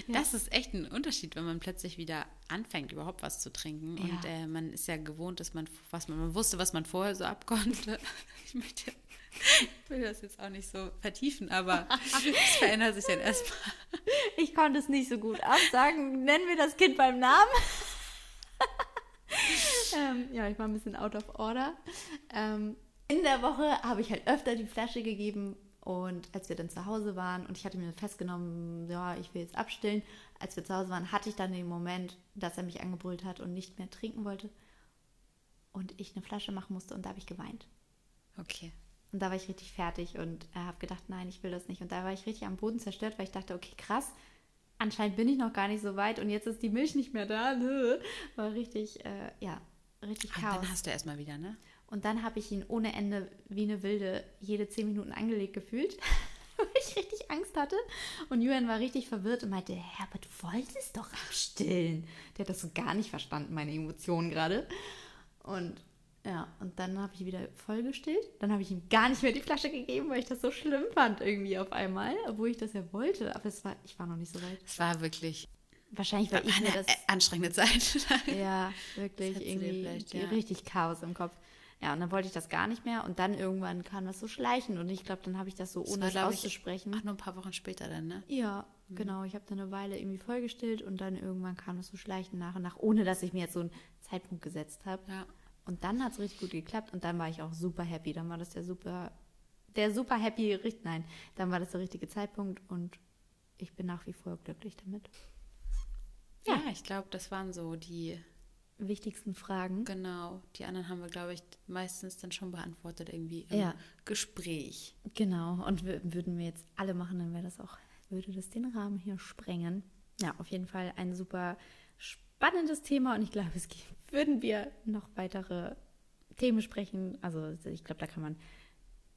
Speaker 1: Das ist echt ein Unterschied, wenn man plötzlich wieder anfängt, überhaupt was zu trinken. Ja. Und äh, man ist ja gewohnt, dass man, was man, man wusste, was man vorher so abkonnte. *laughs* Ich möchte, ich will das jetzt auch nicht so vertiefen, aber *laughs* es verändert sich dann erstmal.
Speaker 2: Ich konnte es nicht so gut absagen. Nennen wir das Kind beim Namen. *laughs* ähm, ja, ich war ein bisschen out of order. Ähm, in der Woche habe ich halt öfter die Flasche gegeben Und als wir dann zu Hause waren und ich hatte mir festgenommen, ja, ich will jetzt abstillen, als wir zu Hause waren, hatte ich dann den Moment, dass er mich angebrüllt hat und nicht mehr trinken wollte. Und ich eine Flasche machen musste und da habe ich geweint.
Speaker 1: Okay.
Speaker 2: Und da war ich richtig fertig und habe gedacht, nein, ich will das nicht. Und da war ich richtig am Boden zerstört, weil ich dachte, okay, krass, anscheinend bin ich noch gar nicht so weit und jetzt ist die Milch nicht mehr da. War richtig, äh, ja, richtig
Speaker 1: Und
Speaker 2: Chaos.
Speaker 1: dann hast du erstmal wieder, ne?
Speaker 2: Und dann habe ich ihn ohne Ende wie eine Wilde jede zehn Minuten angelegt gefühlt, *laughs* weil ich richtig Angst hatte. Und Julian war richtig verwirrt und meinte, Hä, aber du wolltest doch abstillen. Der hat das so gar nicht verstanden, meine Emotionen gerade. Und ja, und dann habe ich wieder voll gestillt. Dann habe ich ihm gar nicht mehr die Flasche gegeben, weil ich das so schlimm fand irgendwie auf einmal, obwohl ich das ja wollte. Aber es war, ich war noch nicht so weit.
Speaker 1: Es war wirklich
Speaker 2: Wahrscheinlich, weil ich mir
Speaker 1: eine
Speaker 2: das
Speaker 1: anstrengende Zeit.
Speaker 2: ja, *laughs* wirklich irgendwie
Speaker 1: vielleicht, ja.
Speaker 2: richtig Chaos im Kopf. Ja, und dann wollte ich das gar nicht mehr und dann irgendwann kam das so schleichen und ich glaube, dann habe ich das so
Speaker 1: Das
Speaker 2: ohne es
Speaker 1: glaub ich,
Speaker 2: auszusprechen.
Speaker 1: Ach, nur ein paar Wochen später dann, ne?
Speaker 2: Ja,
Speaker 1: Mhm.
Speaker 2: genau. Ich habe dann eine Weile irgendwie vollgestillt und dann irgendwann kam das so schleichen nach und nach, ohne dass ich mir jetzt so einen Zeitpunkt gesetzt habe.
Speaker 1: Ja.
Speaker 2: Und dann hat es richtig gut geklappt und dann war ich auch super happy. Dann war das der super, der super happy, nein, dann war das der richtige Zeitpunkt und ich bin nach wie vor glücklich damit.
Speaker 1: Ja, ich glaube, das waren so die,
Speaker 2: Wichtigsten Fragen.
Speaker 1: genau. Die anderen haben wir, glaube ich, meistens dann schon beantwortet irgendwie im
Speaker 2: Ja.
Speaker 1: Gespräch.
Speaker 2: Genau, und wür- würden wir jetzt alle machen, dann wäre das auch, würde das den Rahmen hier sprengen. Ja, auf jeden Fall ein super spannendes Thema und ich glaube, es gibt, würden wir noch weitere Themen sprechen. Also ich glaube, da kann man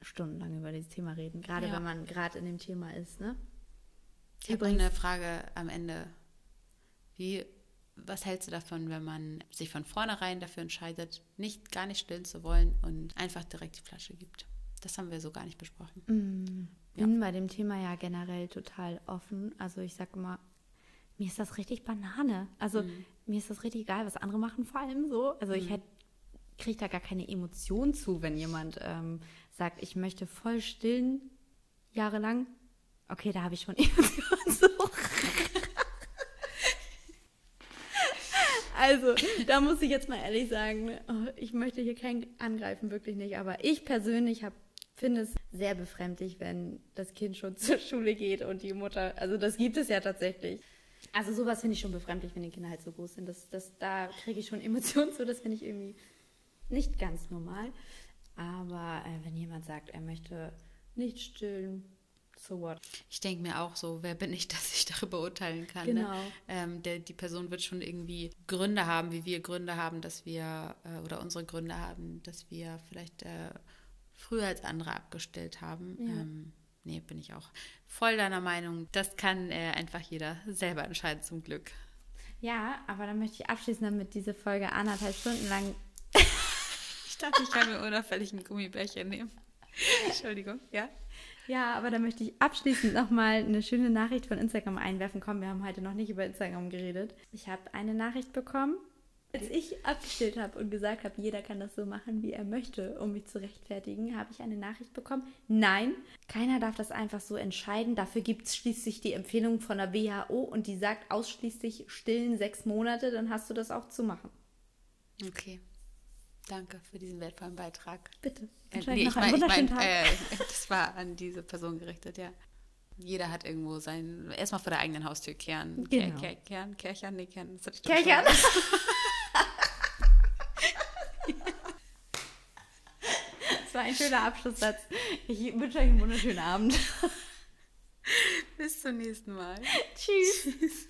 Speaker 2: stundenlang über dieses Thema reden, gerade
Speaker 1: Ja.
Speaker 2: wenn man gerade in dem Thema ist, ne?
Speaker 1: Ich habe eine Frage am Ende. Wie, was hältst du davon, wenn man sich von vornherein dafür entscheidet, nicht gar nicht stillen zu wollen und einfach direkt die Flasche gibt? Das haben wir so gar nicht besprochen.
Speaker 2: bin bei dem Thema ja generell total offen. Also ich sage immer, mir ist das richtig Banane. Also mir ist das richtig egal, was andere machen vor allem so. Also ich hätte kriege da gar keine Emotion zu, wenn jemand ähm, sagt, ich möchte voll stillen, jahrelang. Okay, da habe ich schon *laughs* Emotionen zu. Also, da muss ich jetzt mal ehrlich sagen, oh, ich möchte hier keinen angreifen, wirklich nicht. Aber ich persönlich finde es sehr befremdlich, wenn das Kind schon *laughs* zur Schule geht und die Mutter, also das gibt es ja tatsächlich. Also sowas finde ich schon befremdlich, wenn die Kinder halt so groß sind. Das, das, da kriege ich schon Emotionen zu, das finde ich irgendwie nicht ganz normal. Aber äh, wenn jemand sagt, er möchte nicht stillen, so what?
Speaker 1: Ich denke mir auch so, wer bin ich, *laughs* dass ich darüber urteilen kann?
Speaker 2: Genau.
Speaker 1: Ne? Ähm, der, die Person wird schon irgendwie Gründe haben, wie wir Gründe haben, dass wir, äh, oder unsere Gründe haben, dass wir vielleicht äh, früher als andere abgestellt haben.
Speaker 2: Ja.
Speaker 1: Ähm, nee, bin ich auch voll deiner Meinung. Das kann äh, einfach jeder selber entscheiden, zum Glück.
Speaker 2: Ja, aber dann möchte ich abschließen, damit diese Folge anderthalb Stunden lang *laughs*
Speaker 1: Ich dachte, ich kann mir unauffällig ein Gummibärchen nehmen. *laughs* Entschuldigung, ja?
Speaker 2: Ja, aber da möchte ich abschließend nochmal eine schöne Nachricht von Instagram einwerfen. Komm, wir haben heute noch nicht über Instagram geredet. Ich habe eine Nachricht bekommen, als ich abgestillt habe und gesagt habe, jeder kann das so machen, wie er möchte, um mich zu rechtfertigen, habe ich eine Nachricht bekommen. Nein, keiner darf das einfach so entscheiden. Dafür gibt es schließlich die Empfehlung von der WHO und die sagt ausschließlich stillen sechs Monate, dann hast du das auch zu machen.
Speaker 1: Okay. Danke für diesen wertvollen Beitrag.
Speaker 2: Bitte.
Speaker 1: Äh, nee,
Speaker 2: noch
Speaker 1: ich
Speaker 2: einen
Speaker 1: meine, ich
Speaker 2: wunderschönen
Speaker 1: mein,
Speaker 2: Tag.
Speaker 1: äh, das war an diese Person gerichtet, ja. Jeder hat irgendwo sein, erstmal vor der eigenen Haustür kehren. Kehr,
Speaker 2: Genau.
Speaker 1: kehr, kehren, Kerchern, nee, kehren. Das hatte ich doch
Speaker 2: Kerchern. *laughs* Das war ein schöner Abschlusssatz. Ich wünsche euch einen wunderschönen Abend.
Speaker 1: Bis zum nächsten Mal.
Speaker 2: Tschüss.